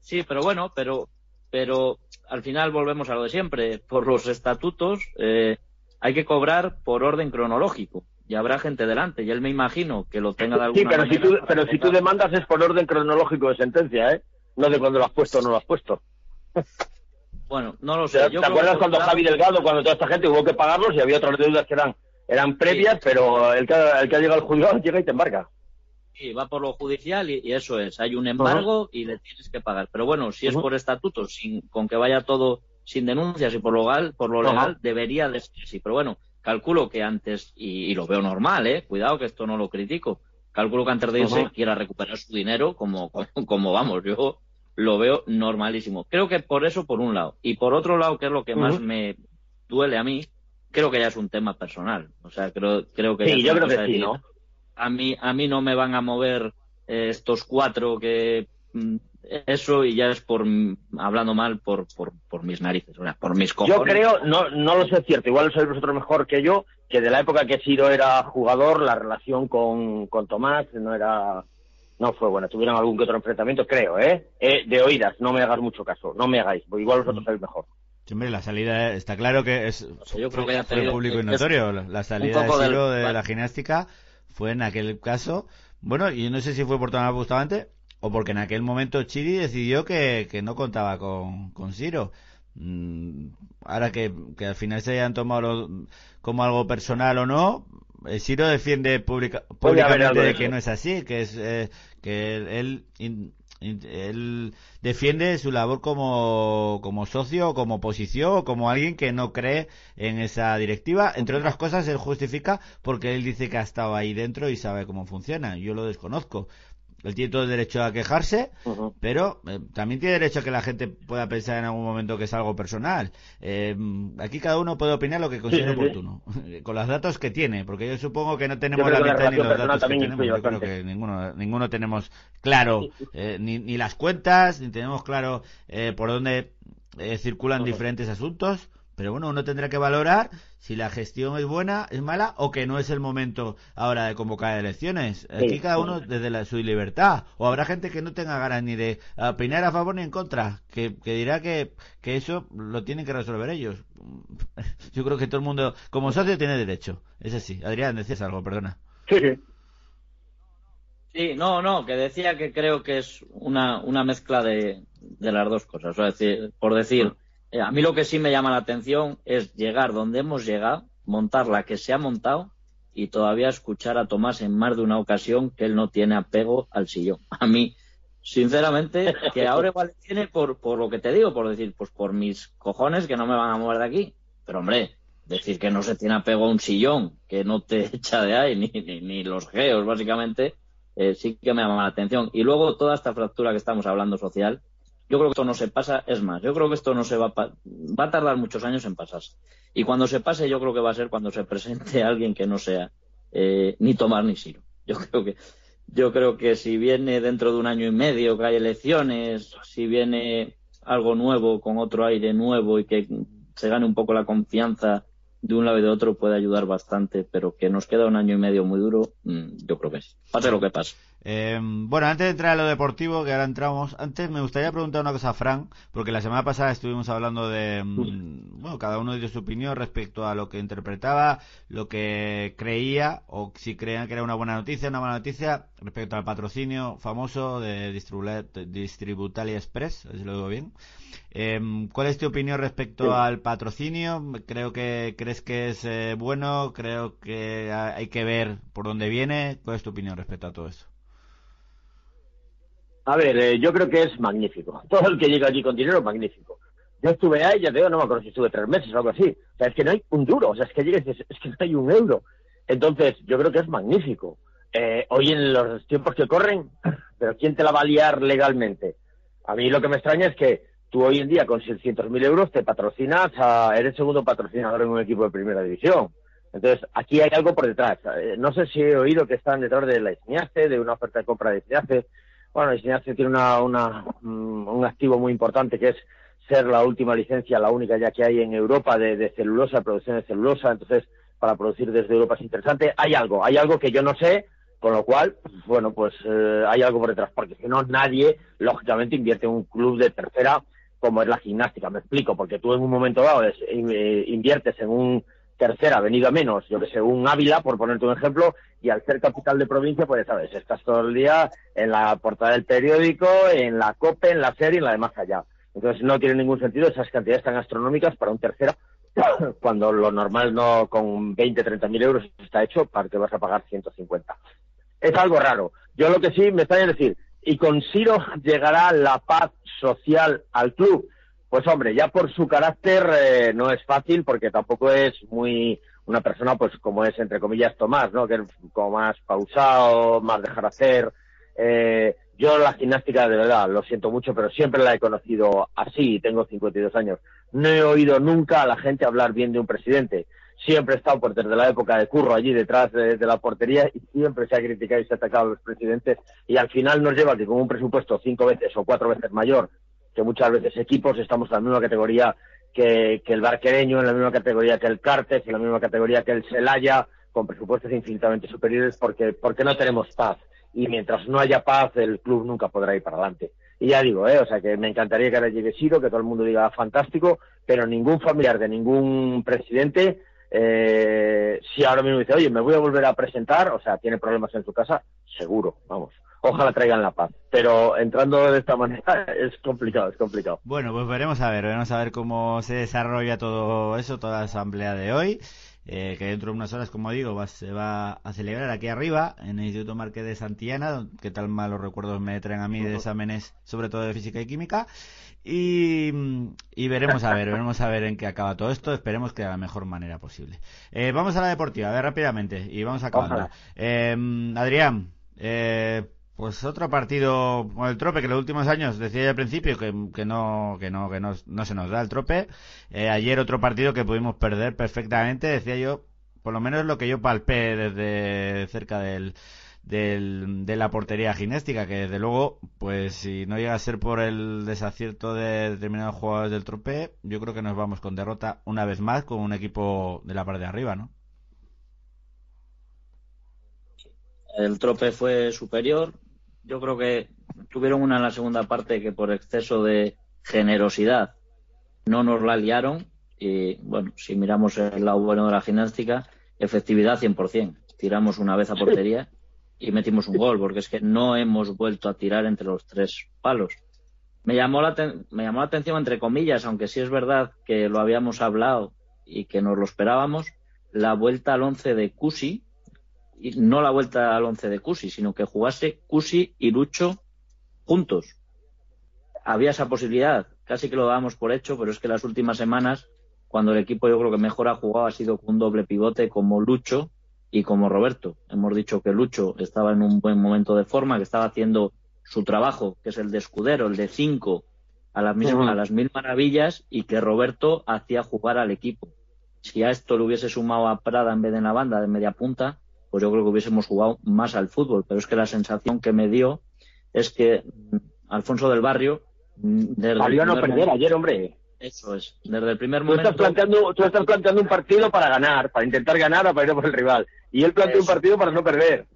Sí, pero bueno, pero, pero al final volvemos a lo de siempre. Por los estatutos eh, hay que cobrar por orden cronológico y habrá gente delante. Y él me imagino que lo tenga de alguna Sí, pero, manera si tú, pero si tú demandas es por orden cronológico de sentencia, ¿eh? No de cuando lo has puesto o no lo has puesto. Bueno, no lo sé. Yo ¿Te creo acuerdas que cuando Javi Delgado, cuando toda esta gente hubo que pagarlos y había otras deudas que eran eran previas, pero el que, el que ha llegado al juzgado llega y te embarca. Sí, va por lo judicial y, y eso es. Hay un embargo y le tienes que pagar. Pero bueno, si es por estatuto, sin, con que vaya todo sin denuncias y por lo legal, por lo legal debería de ser así. Pero bueno, calculo que antes, y, y lo veo normal, ¿eh? Cuidado que esto no lo critico. Calculo que antes de irse Ajá. quiera recuperar su dinero como, <laughs> como, como vamos. Yo lo veo normalísimo. Creo que por eso, por un lado. Y por otro lado, que es lo que más me duele a mí, creo que ya es un tema personal. O sea, creo, creo que ya Sí, yo creo que sí, ¿no? a mí a mí no me van a mover eh, estos cuatro que mm, eso y ya es por mm, hablando mal por por, por mis narices o sea, por mis cojones Yo creo, no, no lo sé cierto, igual lo sabéis vosotros mejor que yo, que de la época que Siro era jugador, la relación con, con Tomás no era, no fue buena. Tuvieron algún que otro enfrentamiento, creo, ¿eh? Eh, De oídas, no me hagas mucho caso, no me hagáis, igual vosotros sabéis mejor. Sí, Hombre, la salida eh, está claro que es sea, yo creo que fue público y notorio. La- salida de del- Siro de la gimnástica fue en aquel caso. Bueno, y no sé si fue por Tomás Bustamante o porque en aquel momento Chiri decidió que, que no contaba con, con Siro. Mm, ahora que, que al final se hayan tomado como algo personal o no, eh, Siro defiende pública- públicamente de que eso. no es así, que es eh, que él, él, defiende su labor como, como socio, como oposición, o como alguien que no cree en esa directiva. Entre otras cosas, él justifica porque él dice que ha estado ahí dentro y sabe cómo funciona. Yo lo desconozco. Él tiene todo el derecho a quejarse, pero eh, también tiene derecho a que la gente pueda pensar en algún momento que es algo personal. Eh, aquí cada uno puede opinar lo que considere Sí, sí, sí. oportuno, <laughs> con los datos que tiene, porque yo supongo que no tenemos la mitad ni los datos que tenemos. Yo creo que ninguno, ninguno tenemos claro eh, ni, ni las cuentas, ni tenemos claro eh, por dónde eh, circulan diferentes asuntos. Pero bueno, uno tendrá que valorar si la gestión es buena, es mala o que no es el momento ahora de convocar elecciones. Aquí Sí. cada uno desde la, su libertad. O habrá gente que no tenga ganas ni de opinar a favor ni en contra, que, que dirá que, que eso lo tienen que resolver ellos. <laughs> Yo creo que todo el mundo, como socio, tiene derecho. Es así. Adrián, decías algo, perdona. Sí, sí. sí no no que decía que creo que es una una mezcla de, de las dos cosas o sea, decir, por decir a mí lo que sí me llama la atención es llegar donde hemos llegado montar la que se ha montado y todavía escuchar a Tomás en más de una ocasión que él no tiene apego al sillón. A mí, sinceramente, que ahora igual tiene por, lo que te digo, por decir, pues por mis cojones que no me van a mover de aquí. Pero hombre, decir que no se tiene apego a un sillón que no te <laughs> echa de ahí, ni, ni, los geos, básicamente, eh, sí que me llama la atención. Y luego toda esta fractura que estamos hablando social, yo creo que esto no se pasa, es más, yo creo que esto no se va a, va a tardar muchos años en pasarse. Y cuando se pase, yo creo que va a ser cuando se presente <laughs> alguien que no sea eh, ni Tomás ni Siro. Yo creo que yo creo que si viene dentro de un año y medio que hay elecciones, si viene algo nuevo con otro aire nuevo y que se gane un poco la confianza de un lado y de otro puede ayudar bastante, pero que nos queda un año y medio muy duro, mm, yo creo que sí. Pase lo que pase. Eh, bueno, antes de entrar a lo deportivo, que ahora entramos, antes me gustaría preguntar una cosa a Fran, porque la semana pasada estuvimos hablando de, mm, bueno, cada uno dio su opinión respecto a lo que interpretaba, lo que creía, o si creían que era una buena noticia, una mala noticia, respecto al patrocinio famoso de Distributalia Express, si lo digo bien. Eh, ¿Cuál es tu opinión respecto al patrocinio? Creo que crees que es eh, bueno, creo que hay que ver por dónde viene. ¿Cuál es tu opinión respecto a todo eso? A ver, eh, yo creo que es magnífico. <laughs> Todo el que llega allí con dinero, magnífico. Yo estuve ahí, ya te digo, no me acuerdo si estuve tres meses o algo así. O sea, es que no hay un duro, o sea, es que llegues, es que no hay un euro. Entonces, yo creo que es magnífico. Eh, hoy en los tiempos que corren, pero ¿quién te la va a liar legalmente? A mí lo que me extraña es que tú hoy en día con 600.000 euros te patrocinas, a, eres segundo patrocinador en un equipo de primera división. Entonces, aquí hay algo por detrás. Eh, no sé si he oído que están detrás de la Isniace, de una oferta de compra de Isniace. Bueno, Isniace tiene mm, un activo muy importante que es ser la última licencia, la única ya que hay en Europa de, celulosa, producción de celulosa. Entonces, para producir desde Europa es interesante. Hay algo, hay algo que yo no sé, con lo cual, bueno, pues eh, hay algo por detrás, porque si no, nadie, lógicamente, invierte en un club de tercera como es la gimnástica. Me explico, porque tú en un momento dado eh, inviertes en un tercera venido a menos, yo que sé, un Ávila, por ponerte un ejemplo, y al ser capital de provincia, pues sabes, estás todo el día en la portada del periódico, en la COPE, en la serie, en la de más allá. Entonces no tiene ningún sentido esas cantidades tan astronómicas para un tercera, <coughs> cuando lo normal no con 20, 30 mil euros está hecho, para que vas a pagar 150. Es algo raro. Yo lo que sí me está a decir, ¿y con Siro llegará la paz social al club? Pues hombre, ya por su carácter eh, no es fácil porque tampoco es muy una persona pues como es entre comillas Tomás, ¿no? Que es como más pausado, más dejar hacer. Eh, yo la gimnástica de verdad lo siento mucho, pero siempre la he conocido así. Tengo 52 años. No he oído nunca a la gente hablar bien de un presidente. Siempre he estado por desde la época de Curro allí detrás de, la portería y siempre se ha criticado y se ha atacado a los presidentes y al final nos lleva que con un presupuesto cinco veces o cuatro veces mayor que muchas veces equipos estamos en la misma categoría que, el Barquereño, en la misma categoría que el Cartes, en la misma categoría que el Celaya, con presupuestos infinitamente superiores porque, porque no tenemos paz. Y mientras no haya paz, el club nunca podrá ir para adelante. Y ya digo, ¿eh? o sea, que me encantaría que ahora llegue Siro, que todo el mundo diga fantástico, pero ningún familiar de ningún presidente, eh, si ahora mismo dice, oye, me voy a volver a presentar, o sea, tiene problemas en su casa, seguro, vamos ojalá traigan la paz. Pero entrando de esta manera <laughs> es complicado, es complicado. Bueno, pues veremos a ver, veremos a ver cómo se desarrolla todo eso, toda la asamblea de hoy. Eh, que dentro de unas horas, como digo, se va a celebrar aquí arriba, en el Instituto Marqués de Santillana, que tal malos recuerdos me traen a mí de exámenes, sobre todo de física y química. Y, veremos a ver, veremos a ver en qué acaba todo esto. Esperemos que de la mejor manera posible. Eh, vamos a la deportiva, a ver rápidamente, y vamos a acabar. Eh, Adrián, eh, pues otro partido con el trope que los últimos años decía al principio que, que, no que no que no, no se nos da el trope. Eh, ayer otro partido que pudimos perder perfectamente, decía yo, por lo menos lo que yo palpé desde cerca del, del, de la portería gimnástica, que desde luego, pues si no llega a ser por el desacierto de determinados jugadores del trope, yo creo que nos vamos con derrota una vez más con un equipo de la parte de arriba, ¿no? El trope fue superior, yo creo que tuvieron una en la segunda parte que por exceso de generosidad no nos la liaron. Y bueno, si miramos el lado bueno de la gimnástica, efectividad 100%. Tiramos una vez a portería y metimos un gol, porque es que no hemos vuelto a tirar entre los tres palos. Me llamó la, me llamó la atención, entre comillas, aunque sí es verdad que lo habíamos hablado y que nos lo esperábamos, la vuelta al once de Cusi, no la vuelta al once de Cusi, sino que jugase Cusi y Lucho juntos. Había esa posibilidad, casi que lo dábamos por hecho, pero es que las últimas semanas, cuando el equipo yo creo que mejor ha jugado ha sido con un doble pivote como Lucho y como Roberto. Hemos dicho que Lucho estaba en un buen momento de forma, que estaba haciendo su trabajo, que es el de escudero, el de cinco, a las, mismas, a las mil maravillas, y que Roberto hacía jugar al equipo. Si a esto le hubiese sumado a Prada en vez de en la banda de media punta, pues yo creo que hubiésemos jugado más al fútbol. Pero es que la sensación que me dio es que mm, Alfonso del Barrio. Mm, a no perder ayer, hombre. Eso es. Desde el primer tú momento. Estás planteando, tú estás planteando un partido para ganar, para intentar ganar o para ir por el rival. Y él planteó un partido para no perder.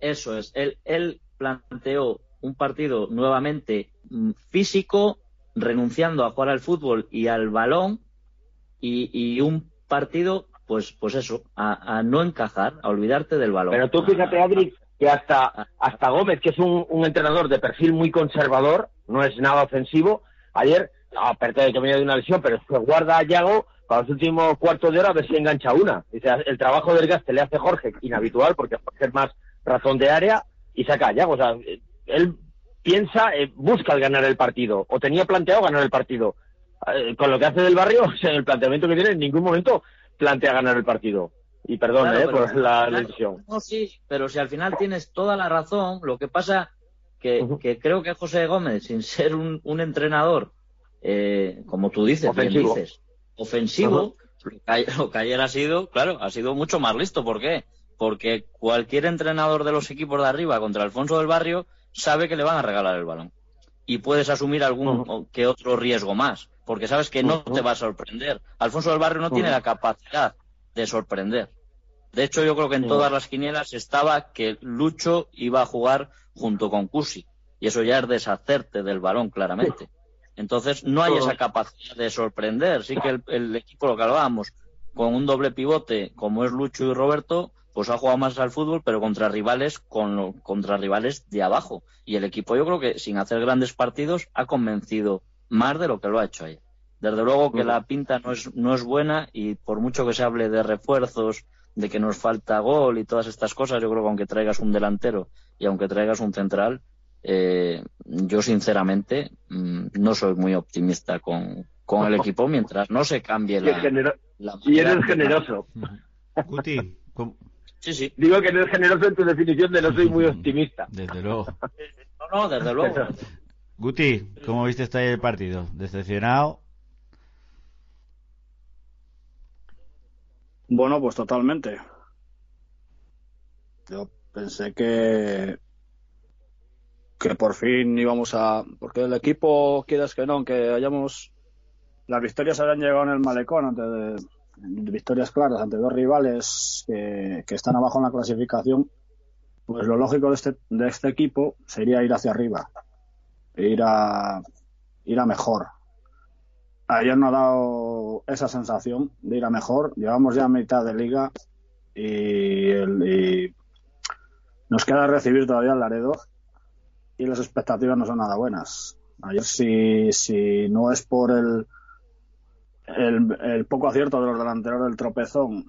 Eso es. Él, él planteó un partido nuevamente mm, físico, renunciando a jugar al fútbol y al balón, y, y un partido, pues, pues eso, a, a, no encajar, a olvidarte del balón. Pero tú fíjate, Adri, que hasta, hasta Gómez, que es un, un entrenador de perfil muy conservador, no es nada ofensivo, ayer aparte de que venía de una lesión, pero se guarda a Yago para los últimos cuartos de hora a ver si engancha una. El trabajo del gaste le hace Jorge inhabitual porque Jorge es más razón de área y saca a Yago. O sea, él piensa, eh, busca el ganar el partido o tenía planteado ganar el partido. Eh, con lo que hace del barrio, <laughs> en el planteamiento que tiene, en ningún momento plantea ganar el partido. Y perdón eh, por la lesión. No, sí, pero si al final tienes toda la razón, lo que pasa que, que creo que José Gómez, sin ser un, un entrenador eh, como tú dices, ofensivo, dices, ofensivo lo que ayer <laughs> ha sido, claro, ha sido mucho más listo. ¿Por qué? Porque cualquier entrenador de los equipos de arriba contra Alfonso del Barrio sabe que le van a regalar el balón. Y puedes asumir algún que otro riesgo más, porque sabes que no te va a sorprender. Alfonso del Barrio no tiene la capacidad de sorprender. De hecho, yo creo que en todas las quinielas estaba que Lucho iba a jugar junto con Cusi. Y eso ya es deshacerte del balón, claramente. Entonces no hay esa capacidad de sorprender. Sí que el, equipo, lo que hablábamos, con un doble pivote como es Lucho y Roberto, pues ha jugado más al fútbol, pero contra rivales, con, contra rivales de abajo. Y el equipo yo creo que sin hacer grandes partidos ha convencido más de lo que lo ha hecho ayer. Desde luego que la pinta no es, no es buena y por mucho que se hable de refuerzos, de que nos falta gol y todas estas cosas, yo creo que aunque traigas un delantero y aunque traigas un central, eh, yo sinceramente mm, no soy muy optimista con, con el <laughs> equipo mientras no se cambie la, y eres generoso. Guti sí sí. Digo que eres generoso en tu definición de no soy muy optimista. <laughs> Desde luego. No no desde luego. Guti cómo viste este el partido decepcionado bueno pues totalmente. Yo pensé que que por fin íbamos a. Porque el equipo, quieras que no, aunque hayamos. Las victorias hayan llegado en el malecón ante de, victorias claras ante dos rivales que, que, están abajo en la clasificación, pues lo lógico de este, de este equipo sería ir hacia arriba, ir a, ir a mejor. Ayer no ha dado esa sensación de ir a mejor. Llevamos ya mitad de liga y, y nos queda recibir todavía el Laredo y las expectativas no son nada buenas. Ayer si, si no es por el, el, poco acierto de los delanteros del tropezón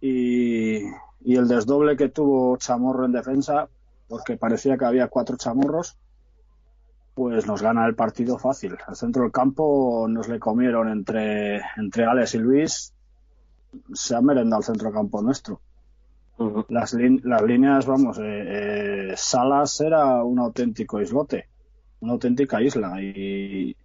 y, y el desdoble que tuvo Chamorro en defensa, porque parecía que había cuatro chamorros, pues nos gana el partido fácil. Al centro del campo nos le comieron entre, entre Alex y Luis, se ha merendado el centro campo nuestro las, las, líneas, vamos, eh, eh, Salas era un auténtico islote, una auténtica isla. Y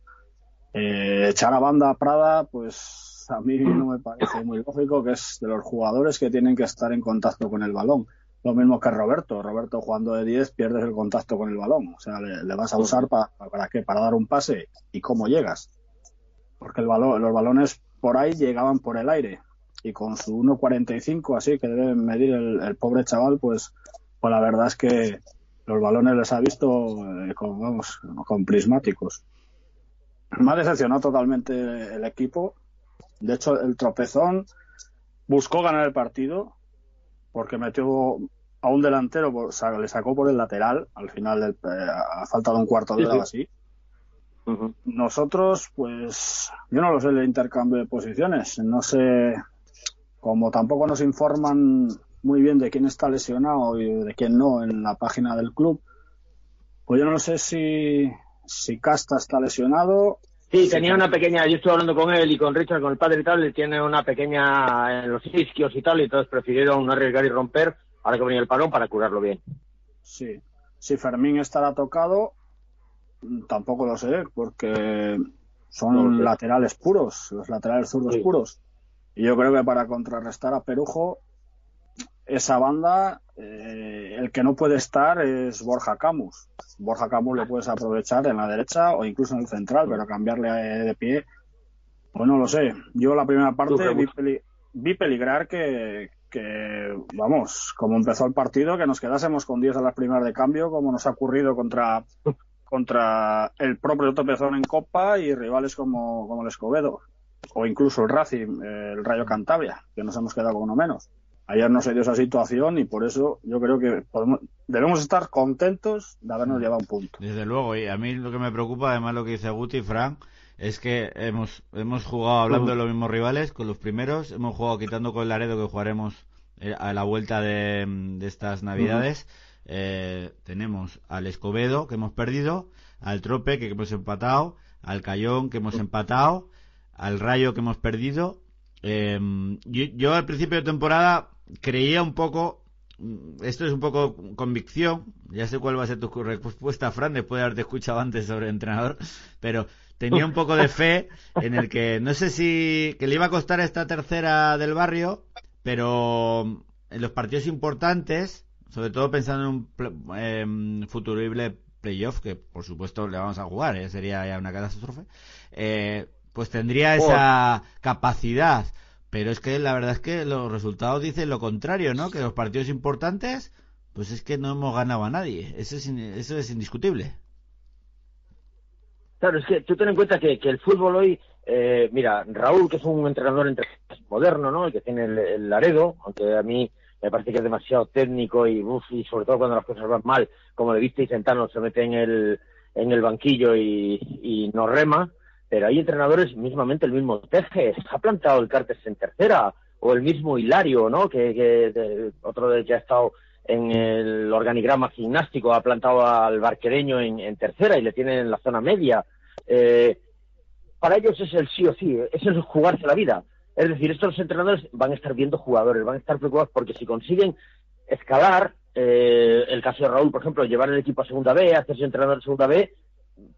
eh, echar a banda a Prada, pues a mí no me parece muy lógico, que es de los jugadores que tienen que estar en contacto con el balón. Lo mismo que Roberto. Roberto jugando de 10 pierdes el contacto con el balón. O sea, le, vas a usar para para qué? Para dar un pase. ¿Y cómo llegas? Porque el balón, los balones por ahí llegaban por el aire y con su 1.45 así que debe medir el, pobre chaval, pues, pues la verdad es que los balones les ha visto eh, con, vamos, con prismáticos. Me ha decepcionado totalmente el equipo. De hecho, el tropezón buscó ganar el partido porque metió a un delantero, le sacó por el lateral al final, del, eh, a falta de un cuarto de hora así. Nosotros, pues, yo no lo sé el intercambio de posiciones. No sé como tampoco nos informan muy bien de quién está lesionado y de quién no en la página del club, pues yo no sé si, si Casta está lesionado Sí, tenía una pequeña, yo estuve hablando con él y con Richard, con el padre y tal, y tiene una pequeña en los isquios y tal, y entonces prefirieron no arriesgar y romper, ahora que venía el parón, para curarlo bien. Sí, si Fermín estará tocado, tampoco lo sé, porque son laterales puros, los laterales zurdos puros. Y yo creo que para contrarrestar a Perujo, esa banda, eh, el que no puede estar es Borja Camus. Borja Camus le puedes aprovechar en la derecha o incluso en el central, pero cambiarle de pie, pues no lo sé. Yo la primera parte vi, peligrar que, que, vamos, como empezó el partido, que nos quedásemos con 10 a las primeras de cambio, como nos ha ocurrido contra, contra el propio Topezón en Copa y rivales como, como el Escobedo, o incluso el Racing, el Rayo Cantabria, que nos hemos quedado con uno menos. Ayer no se dio esa situación y por eso yo creo que podemos, debemos estar contentos de habernos llevado un punto. Desde luego, y a mí lo que me preocupa, además lo que dice Guti, Frank, es que hemos, hemos jugado hablando de los mismos rivales con los primeros, hemos jugado quitando con el Laredo que jugaremos eh, a la vuelta de, estas navidades. Eh, tenemos al Escobedo que hemos perdido, al Trope que hemos empatado, al Cayón que hemos empatado, al Rayo que hemos perdido. Eh, yo, yo, al principio de temporada creía un poco, mm, esto es un poco convicción, ya sé cuál va a ser tu respuesta, Fran, después de haberte escuchado antes sobre el entrenador, pero tenía un poco de fe en el que no sé si que le iba a costar esta tercera del barrio, pero en los partidos importantes, sobre todo pensando en un eh, futurible playoff, que por supuesto le vamos a jugar, ¿eh? sería ya una catástrofe, eh, pues tendría esa capacidad pero es que la verdad es que los resultados dicen lo contrario, ¿no? Que los partidos importantes, pues es que no hemos ganado a nadie. Eso es, eso es indiscutible. Claro, es que tú ten en cuenta que, el fútbol hoy, eh, mira, Raúl, que es un entrenador moderno, ¿no? El que tiene el, Laredo, aunque a mí me parece que es demasiado técnico y, y sobre todo cuando las cosas van mal, como le viste y Sentano se mete en el, en el banquillo y, y no rema pero hay entrenadores mismamente el mismo Tejes, ha plantado el Cartes en tercera, o el mismo Hilario, ¿no? Que, otro de que ha estado en el organigrama gimnástico, ha plantado al barquereño en, tercera y le tienen en la zona media. Eh, para ellos es el sí o sí, es el jugarse la vida. Es decir, estos entrenadores van a estar viendo jugadores, van a estar preocupados porque si consiguen escalar, eh, el caso de Raúl, por ejemplo, llevar el equipo a segunda B, hacerse entrenador de segunda B,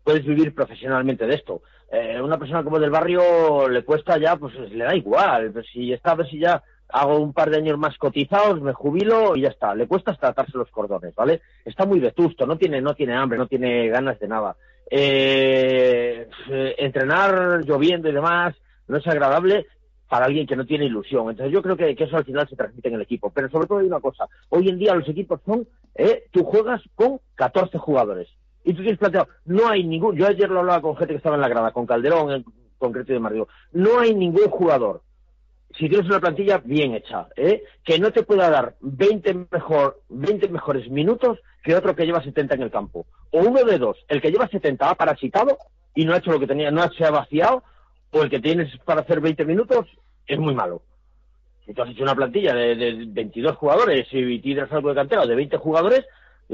puedes vivir profesionalmente de esto. Eh, una persona como del barrio le cuesta ya, pues le da igual. Pues si está a ver si ya hago un par de años más cotizados, me jubilo y ya está. Le cuesta hasta atarse los cordones, ¿vale? Está muy vetusto, no tiene, no tiene hambre, no tiene ganas de nada. Eh, entrenar lloviendo y demás no es agradable para alguien que no tiene ilusión. Entonces yo creo que, eso al final se transmite en el equipo. Pero sobre todo hay una cosa. Hoy en día los equipos son, eh, tú juegas con 14 jugadores y tú tienes planteado, no hay ningún, yo ayer lo hablaba con gente que estaba en la grada, con Calderón en concreto y de Digo, no hay ningún jugador, si tienes una plantilla bien hecha, ¿eh? que no te pueda dar 20, mejor, 20 mejores minutos que otro que lleva 70 en el campo. O uno de dos, el que lleva 70 ha parasitado y no ha hecho lo que tenía, no se ha vaciado, o el que tienes para hacer 20 minutos es muy malo. Si tú has hecho una plantilla de, de 22 jugadores y tienes algo de cantera de 20 jugadores,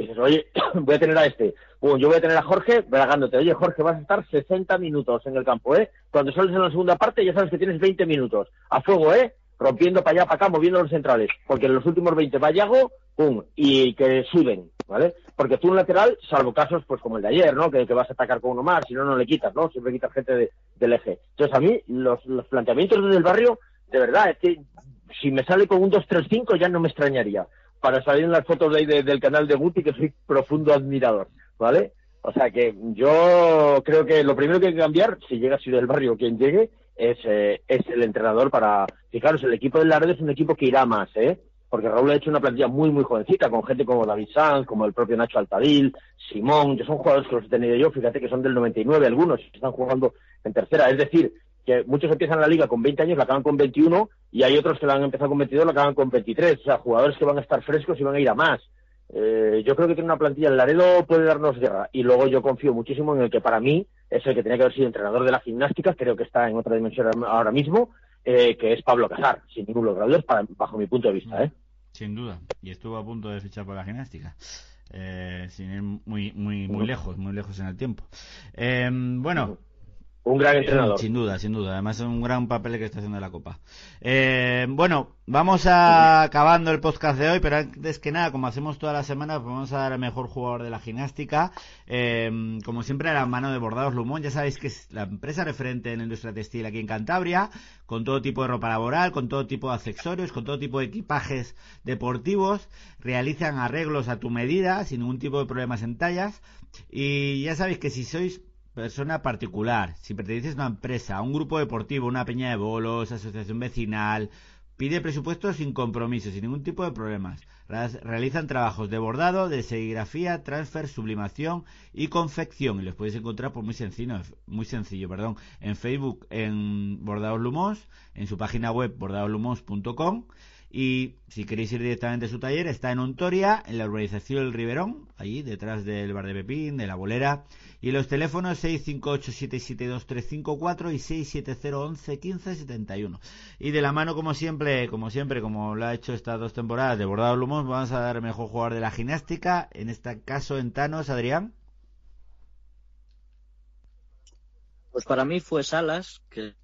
dices, oye, <coughs> voy a tener a este, bueno, yo voy a tener a Jorge bragándote, oye Jorge, vas a estar 60 minutos en el campo, ¿eh? Cuando sales en la segunda parte ya sabes que tienes 20 minutos, a fuego, ¿eh? Rompiendo para allá, para acá, moviendo los centrales, porque en los últimos 20 va Yago, pum, y que suben, ¿vale? Porque tú un lateral, salvo casos pues como el de ayer, ¿no? Que, vas a atacar con uno más, si no, no le quitas, ¿no? Siempre quitas gente del eje. Entonces a mí, los, los planteamientos desde el barrio, de verdad, es que si me sale con un 2-3-5 ya no me extrañaría para salir en las fotos de ahí del canal de Guti, que soy profundo admirador, ¿vale? O sea que yo creo que lo primero que hay que cambiar, si llega a ser del barrio quien llegue, es, eh, es el entrenador para... Fijaros, el equipo del Laredo es un equipo que irá más, ¿eh? Porque Raúl ha hecho una plantilla muy, muy jovencita, con gente como David Sanz, como el propio Nacho Altadil, Simón, que son jugadores que los he tenido yo, fíjate que son del 99 algunos, están jugando en tercera. Es decir, que muchos empiezan la liga con 20 años, la acaban con 21, y hay otros que la han empezado con 22, la acaban con 23. O sea, jugadores que van a estar frescos y van a ir a más. Eh, yo creo que tiene una plantilla, el Laredo puede darnos guerra. Y luego yo confío muchísimo en el que para mí es el que tenía que haber sido entrenador de la gimnástica, creo que está en otra dimensión ahora mismo, eh, que es Pablo Casar, sin ningún para, bajo mi punto de vista. ¿eh? Sin duda, y estuvo a punto de fichar por la gimnástica. sin ir muy muy muy lejos, muy lejos en el tiempo. bueno, un gran entrenador. Sin duda, sin duda. Además es un gran papel que está haciendo en la Copa. Eh, bueno, vamos a acabando el podcast de hoy, pero antes que nada, como hacemos todas las semanas, pues vamos a dar al mejor jugador de la gimnástica. Eh, como siempre, a la mano de Bordados Lumón. Ya sabéis que es la empresa referente en la industria textil aquí en Cantabria, con todo tipo de ropa laboral, con todo tipo de accesorios, con todo tipo de equipajes deportivos. Realizan arreglos a tu medida, sin ningún tipo de problemas en tallas. Y ya sabéis que si sois persona particular, si perteneces a una empresa, a un grupo deportivo, una peña de bolos, asociación vecinal, pide presupuesto sin compromiso, sin ningún tipo de problemas. Realizan trabajos de bordado, de serigrafía, transfer, sublimación y confección. Y los podéis encontrar por muy sencillo, muy sencillo, perdón, en Facebook en Bordados Lumos, en su página web bordadoslumos.com y si queréis ir directamente a su taller, está en Ontoria, en la urbanización del Riverón, allí detrás del bar de Pepín, de la bolera. Y los teléfonos 658-772-354 y 670-11-1571. Y de la mano, como siempre, como siempre, como lo ha hecho estas dos temporadas de Bordado Lumos, vamos a dar mejor jugador de la gimnástica. En este caso, en Thanos, Adrián. Pues para mí fue Salas, que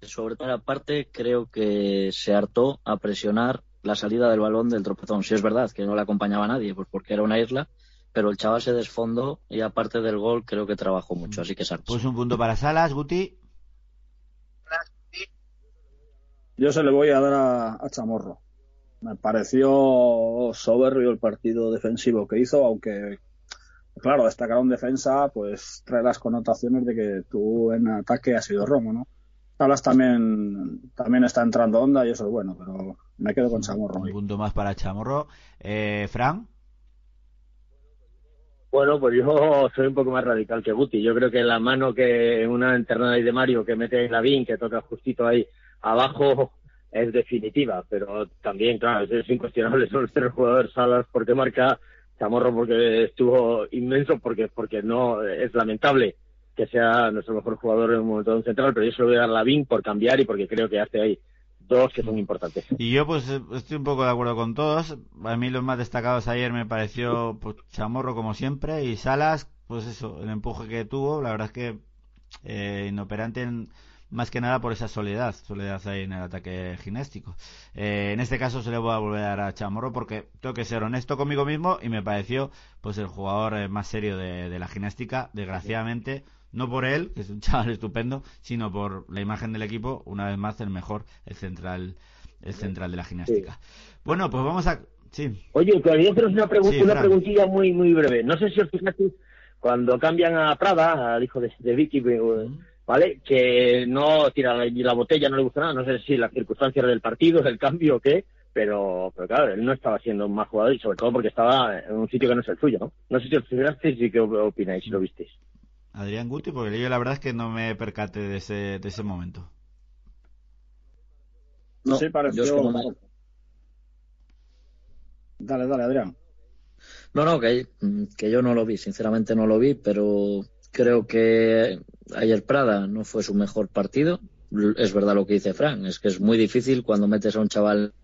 sobre todo la parte creo que se hartó a presionar la salida del balón del tropezón. Si es verdad que no le acompañaba nadie, pues porque era una isla, pero el chaval se desfondó y aparte del gol creo que trabajó mucho, así que se Pues un punto para Salas, Guti. Yo se le voy a dar a, Chamorro. Me pareció soberbio el partido defensivo que hizo, aunque claro, destacar en defensa, pues trae las connotaciones de que tú en ataque has sido Romo, ¿no? Salas también, también está entrando onda y eso es bueno, pero me quedo con Chamorro. Un punto más para Chamorro. Eh, Fran. Bueno, pues yo <laughs> soy un poco más radical que Guti. Yo creo que la mano que una internada de Mario que mete en la BIN, que toca justito ahí abajo, es definitiva. Pero también, claro, es incuestionable. <laughs> Son los tres jugadores Salas porque marca, Chamorro porque estuvo inmenso, porque, porque no es lamentable que sea nuestro mejor jugador en un momento central, pero yo se lo voy a dar a Lavín por cambiar y porque creo que hace ahí dos que son importantes. Y yo pues estoy un poco de acuerdo con todos. A mí los más destacados ayer me pareció pues, Chamorro como siempre y Salas, pues eso, el empuje que tuvo, la verdad es que eh, inoperante más que nada por esa soledad, soledad ahí en el ataque gimnástico. Eh, en este caso se le voy a volver a dar a Chamorro porque tengo que ser honesto conmigo mismo y me pareció pues el jugador eh, más serio de, de la gimnástica, desgraciadamente no por él, que es un chaval estupendo, sino por la imagen del equipo, una vez más el mejor, el central, el central de la gimnástica. Bueno, pues vamos a... Sí. Oye, quería haceros una, una preguntilla muy muy breve. No sé si os fijasteis cuando cambian a Prada, al hijo de, Vicky, ¿vale? Que no tira la, la, botella, no le gusta nada. No sé si las circunstancias del partido, el cambio o qué, pero, pero claro, él no estaba siendo un más jugador y sobre todo porque estaba en un sitio que no es el suyo, ¿no? No sé si os fijasteis y qué opináis, si lo visteis. Adrián Guti, porque yo la verdad es que no me percate de ese, de ese momento. No, sí, pareció... Yo Dale, dale, Adrián. No, no, que, que yo no lo vi, sinceramente no lo vi, pero creo que ayer Prada no fue su mejor partido. Es verdad lo que dice Fran, es que es muy difícil cuando metes a un chaval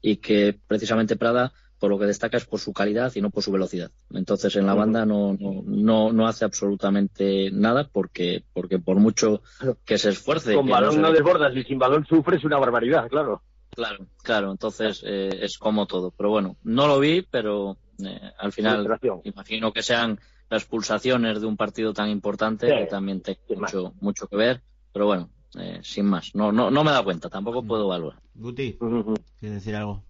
y que precisamente Prada por lo que destaca es por su calidad y no por su velocidad. Entonces en la banda no, no, no, hace absolutamente nada porque, porque por mucho que se esfuerce. Con balón no, desbordas y sin balón sufres una barbaridad, claro. Claro, claro, entonces eh, es como todo. Pero bueno, no lo vi, pero eh, al final imagino que sean las pulsaciones de un partido tan importante que también tiene mucho, mucho que ver. Pero bueno, eh, sin más, no, no, no me da cuenta, tampoco puedo valorar. Guti, ¿quieres decir algo?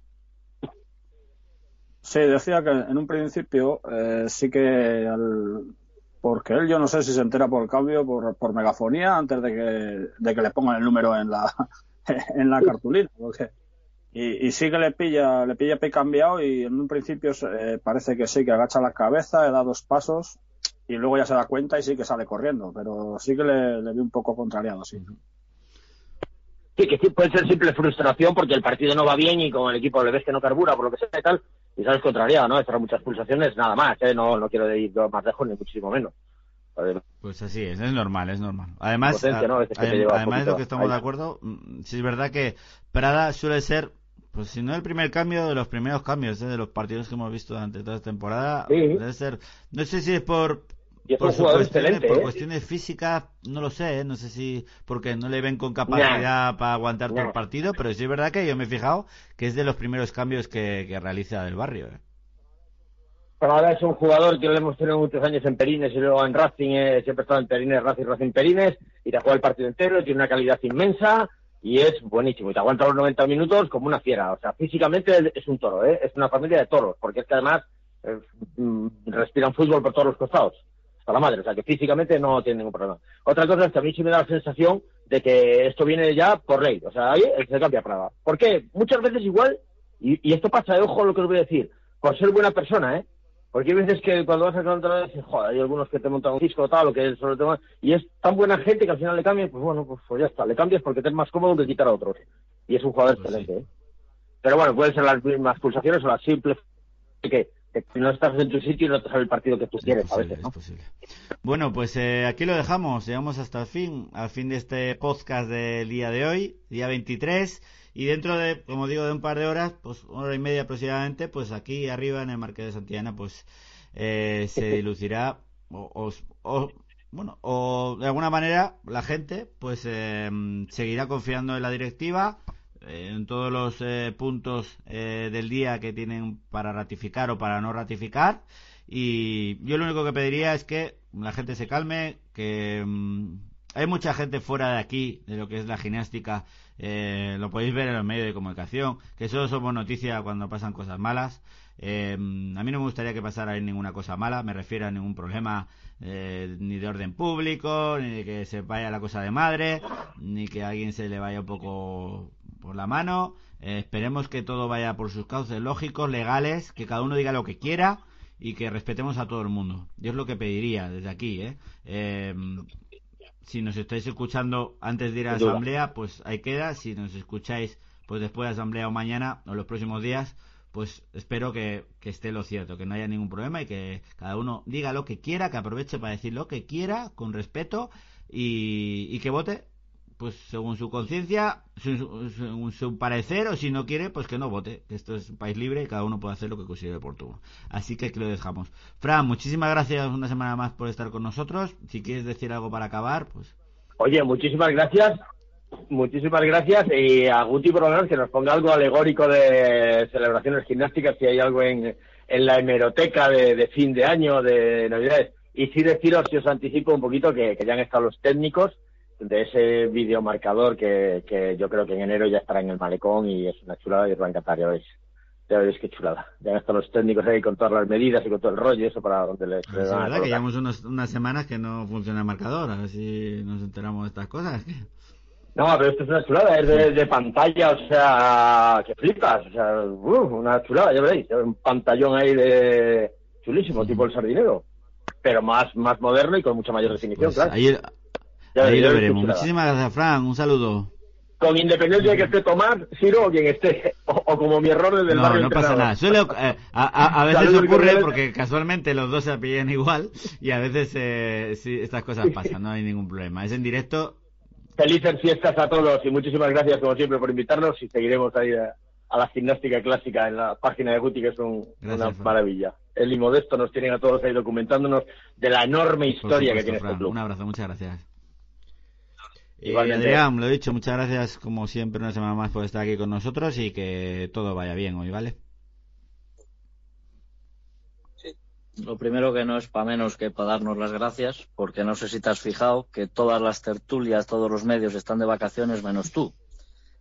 Sí, decía que en un principio eh, sí que al, porque él yo no sé si se entera por el cambio, por, por megafonía, antes de que, de que le pongan el número en la, <laughs> en la cartulina. Porque, y, y, sí que le pilla, le pilla pie cambiado y en un principio eh, parece que sí, que agacha la cabeza, da dos pasos y luego ya se da cuenta y sí que sale corriendo, pero sí que le, le vi un poco contrariado, sí. Sí, que puede ser simple frustración porque el partido no va bien y como el equipo le ves que no carbura por lo que sea y tal, y sabes contrariado, ¿no? Estarán muchas pulsaciones, nada más, ¿eh? No, no quiero ir más lejos ni muchísimo menos. Pues así es, es normal, es normal. Además, además de lo que estamos de acuerdo, mm, sí es verdad que Prada suele ser pues si no el primer cambio, de los primeros cambios, ¿eh? de los partidos que hemos visto durante toda esta temporada. Debe ser, no sé si es por por, cuestiones, por ¿eh? cuestiones físicas, no lo sé, ¿eh? no sé si porque no le ven con capacidad para aguantar todo el partido, pero sí es verdad que yo me he fijado que es de los primeros cambios que, realiza del barrio. ¿eh? Pero ahora es un jugador que lo hemos tenido muchos años en Perines y luego en Racing, eh, siempre ha estado en Perines, Racing, Racing, Perines, y te juega el partido entero, tiene una calidad inmensa y es buenísimo. Y te aguanta los 90 minutos como una fiera. O sea, físicamente es un toro, ¿eh? es una familia de toros, porque es que además mm, respiran fútbol por todos los costados la madre, o sea que físicamente no tiene ningún problema. Otra cosa es que a mí sí me da la sensación de que esto viene ya por ley, o sea, ahí se cambia Prada. ¿Por qué? Muchas veces igual, y, esto pasa, de ojo lo que os voy a decir, por ser buena persona, ¿eh? Porque hay veces que cuando vas a controlar dices, joder, hay algunos que te montan un disco tal, o que es sobre tema, y es tan buena gente que al final le cambias, pues bueno, pues, pues, ya está, le cambias porque te es más cómodo que quitar a otros. Y es un jugador pues excelente, ¿eh? Pero bueno, pueden ser las mismas pulsaciones o las simples que si no estás en tu sitio y no te sale el partido que tú quieres a veces, ¿no? Bueno, pues eh, aquí lo dejamos, llegamos hasta el fin, al fin de este podcast del día de hoy, día 23, y dentro de, como digo, de un par de horas, pues una hora y media aproximadamente, pues aquí arriba en el Marqués de Santillana, pues eh, se dilucirá o, bueno, o de alguna manera la gente pues eh, seguirá confiando en la directiva en todos los eh, puntos eh, del día que tienen para ratificar o para no ratificar. Y yo lo único que pediría es que la gente se calme, que mm, hay mucha gente fuera de aquí, de lo que es la gimnástica, eh, lo podéis ver en los medios de comunicación, que solo somos noticias cuando pasan cosas malas. a mí no me gustaría que pasara ahí ninguna cosa mala, me refiero a ningún problema ni de orden público, ni de que se vaya la cosa de madre, ni que a alguien se le vaya un poco por la mano. Eh, esperemos que todo vaya por sus cauces lógicos, legales, que cada uno diga lo que quiera y que respetemos a todo el mundo. Yo es lo que pediría desde aquí. ¿eh? Em, si nos estáis escuchando antes de ir a la asamblea, pues ahí queda. Si nos escucháis pues después de la asamblea o mañana o los próximos días, pues espero que, que, esté lo cierto, que no haya ningún problema y que cada uno diga lo que quiera, que aproveche para decir lo que quiera, con respeto y, y que vote pues según su conciencia, según su parecer, o si no quiere, pues que no vote. Esto es un país libre y cada uno puede hacer lo que considere oportuno. Así que aquí lo dejamos. Fran, muchísimas gracias una semana más por estar con nosotros. Si quieres decir algo para acabar, pues. Oye, muchísimas gracias. Muchísimas gracias y a Guti por lo menos que nos ponga algo alegórico de celebraciones gimnásticas, si hay algo en, en la hemeroteca de, fin de año, de Navidades. Y sí deciros, si os anticipo un poquito, que, que ya han estado los técnicos de ese videomarcador que, que yo creo que en enero ya estará en el malecón y es una chulada y os va a encantar, ya veis. Ya veis qué chulada. Ya están los técnicos ahí con todas las medidas y con todo el rollo, eso para donde les. es verdad que llevamos unas semanas que no funciona el marcador, a ver si nos enteramos de estas cosas. No, pero esto es una chulada, es de, pantalla, o sea, que flipas, o sea, una chulada, ya veréis, un pantallón ahí de chulísimo, tipo el sardinero, pero más más moderno y con mucha mayor definición, pues claro. Ahí lo veremos. Muchísimas gracias, Fran. Un saludo. Con independencia de que esté Tomás, Ciro o quien esté, o, como mi error desde el no, No, pasa nada. Eh, a, veces ocurre porque casualmente los dos se apellan igual y a veces eh, sí, estas cosas pasan, no hay ningún problema. Es en directo. Felices fiestas a todos y muchísimas gracias como siempre por invitarnos y seguiremos ahí a, la gimnástica clásica en la página de Guti que es una maravilla. El Imodesto nos tienen a todos ahí documentándonos de la enorme historia que tiene este club. Un abrazo, muchas gracias. Y Adrián, lo he dicho, muchas gracias como siempre una semana más por estar aquí con nosotros y que todo vaya bien hoy, ¿vale? Sí. Lo primero que no es para menos que para darnos las gracias, porque no sé si te has fijado que todas las tertulias, todos los medios están de vacaciones menos tú.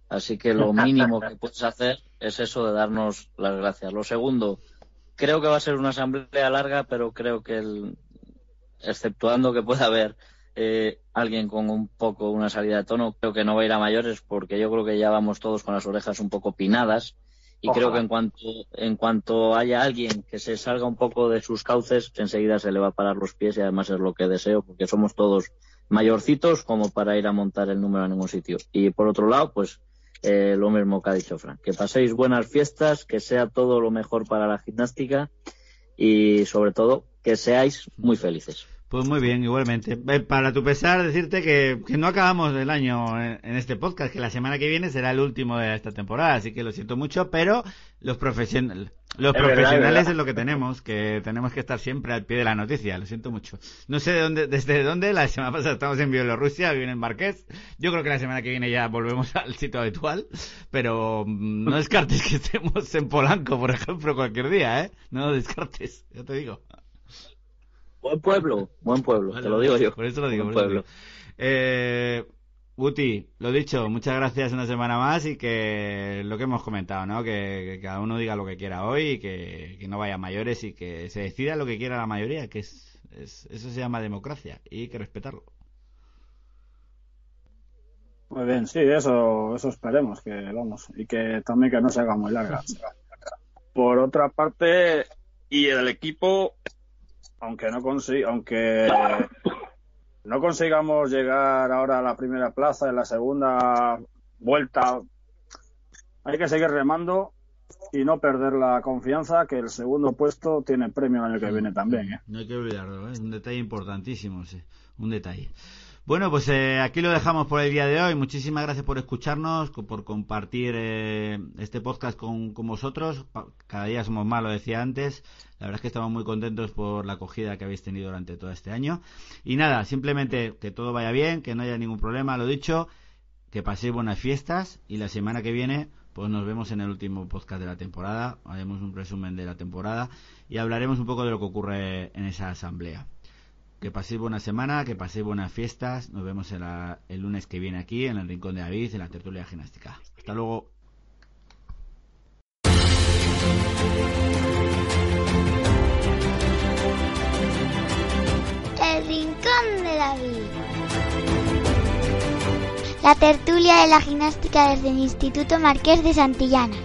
Así que lo mínimo que <laughs> puedes hacer es eso de darnos las gracias. Lo segundo, creo que va a ser una asamblea larga, pero creo que el, exceptuando que pueda haber eh, alguien con un poco una salida de tono, creo que no va a ir a mayores porque yo creo que ya vamos todos con las orejas un poco pinadas y creo que en cuanto en cuanto haya alguien que se salga un poco de sus cauces, enseguida se le va a parar los pies y además es lo que deseo porque somos todos mayorcitos como para ir a montar el número a ningún sitio. Y por otro lado, pues eh, lo mismo que ha dicho Frank, que paséis buenas fiestas, que sea todo lo mejor para la gimnástica y sobre todo que seáis muy felices. Pues muy bien, igualmente. Eh, Para tu pesar, decirte que, que no acabamos el año en, en este podcast, que la semana que viene será el último de esta temporada, así que lo siento mucho, pero los, profesion los Es profesionales es verdad. es lo que tenemos, que tenemos que estar siempre al pie de la noticia, lo siento mucho. No sé de dónde, desde dónde, la semana pasada estamos en Bielorrusia, viene en Marqués, yo creo que la semana que viene ya volvemos al sitio habitual, pero mm, no descartes que estemos en Polanco, por ejemplo, cualquier día, ¿eh? No descartes, ya te digo. Buen pueblo, buen pueblo, Vale, te lo digo yo. Por eso lo digo. Buen por eso pueblo. digo. Eh, Guti, lo dicho, muchas gracias una semana más y que lo que hemos comentado, ¿no? Que, que cada uno diga lo que quiera hoy y que, que no vaya a mayores y que se decida lo que quiera la mayoría, que es, es- eso se llama democracia y hay que respetarlo. Muy bien, sí, eso, eso esperemos que vamos y que también que no se haga muy larga. Por otra parte, y el equipo, aunque no consi- aunque no consigamos llegar ahora a la primera plaza en la segunda vuelta, hay que seguir remando y no perder la confianza que el segundo puesto tiene premio el año que viene también. ¿eh? No hay que olvidarlo, ¿eh? es un detalle importantísimo, sí, un detalle. Bueno, pues eh, aquí lo dejamos por el día de hoy. Muchísimas gracias por escucharnos, por compartir eh, este podcast con, con vosotros. Cada día somos más, lo decía antes. La verdad es que estamos muy contentos por la acogida que habéis tenido durante todo este año. Y nada, simplemente que todo vaya bien, que no haya ningún problema, lo dicho, que paséis buenas fiestas y la semana que viene pues nos vemos en el último podcast de la temporada, haremos un resumen de la temporada y hablaremos un poco de lo que ocurre en esa asamblea. Que paséis buena semana, que paséis buenas fiestas. Nos vemos en la- el lunes que viene aquí, en el Rincón de David, en la tertulia gimnástica. Hasta luego. Rincón de David. La tertulia de la gimnástica desde el Instituto Marqués de Santillana.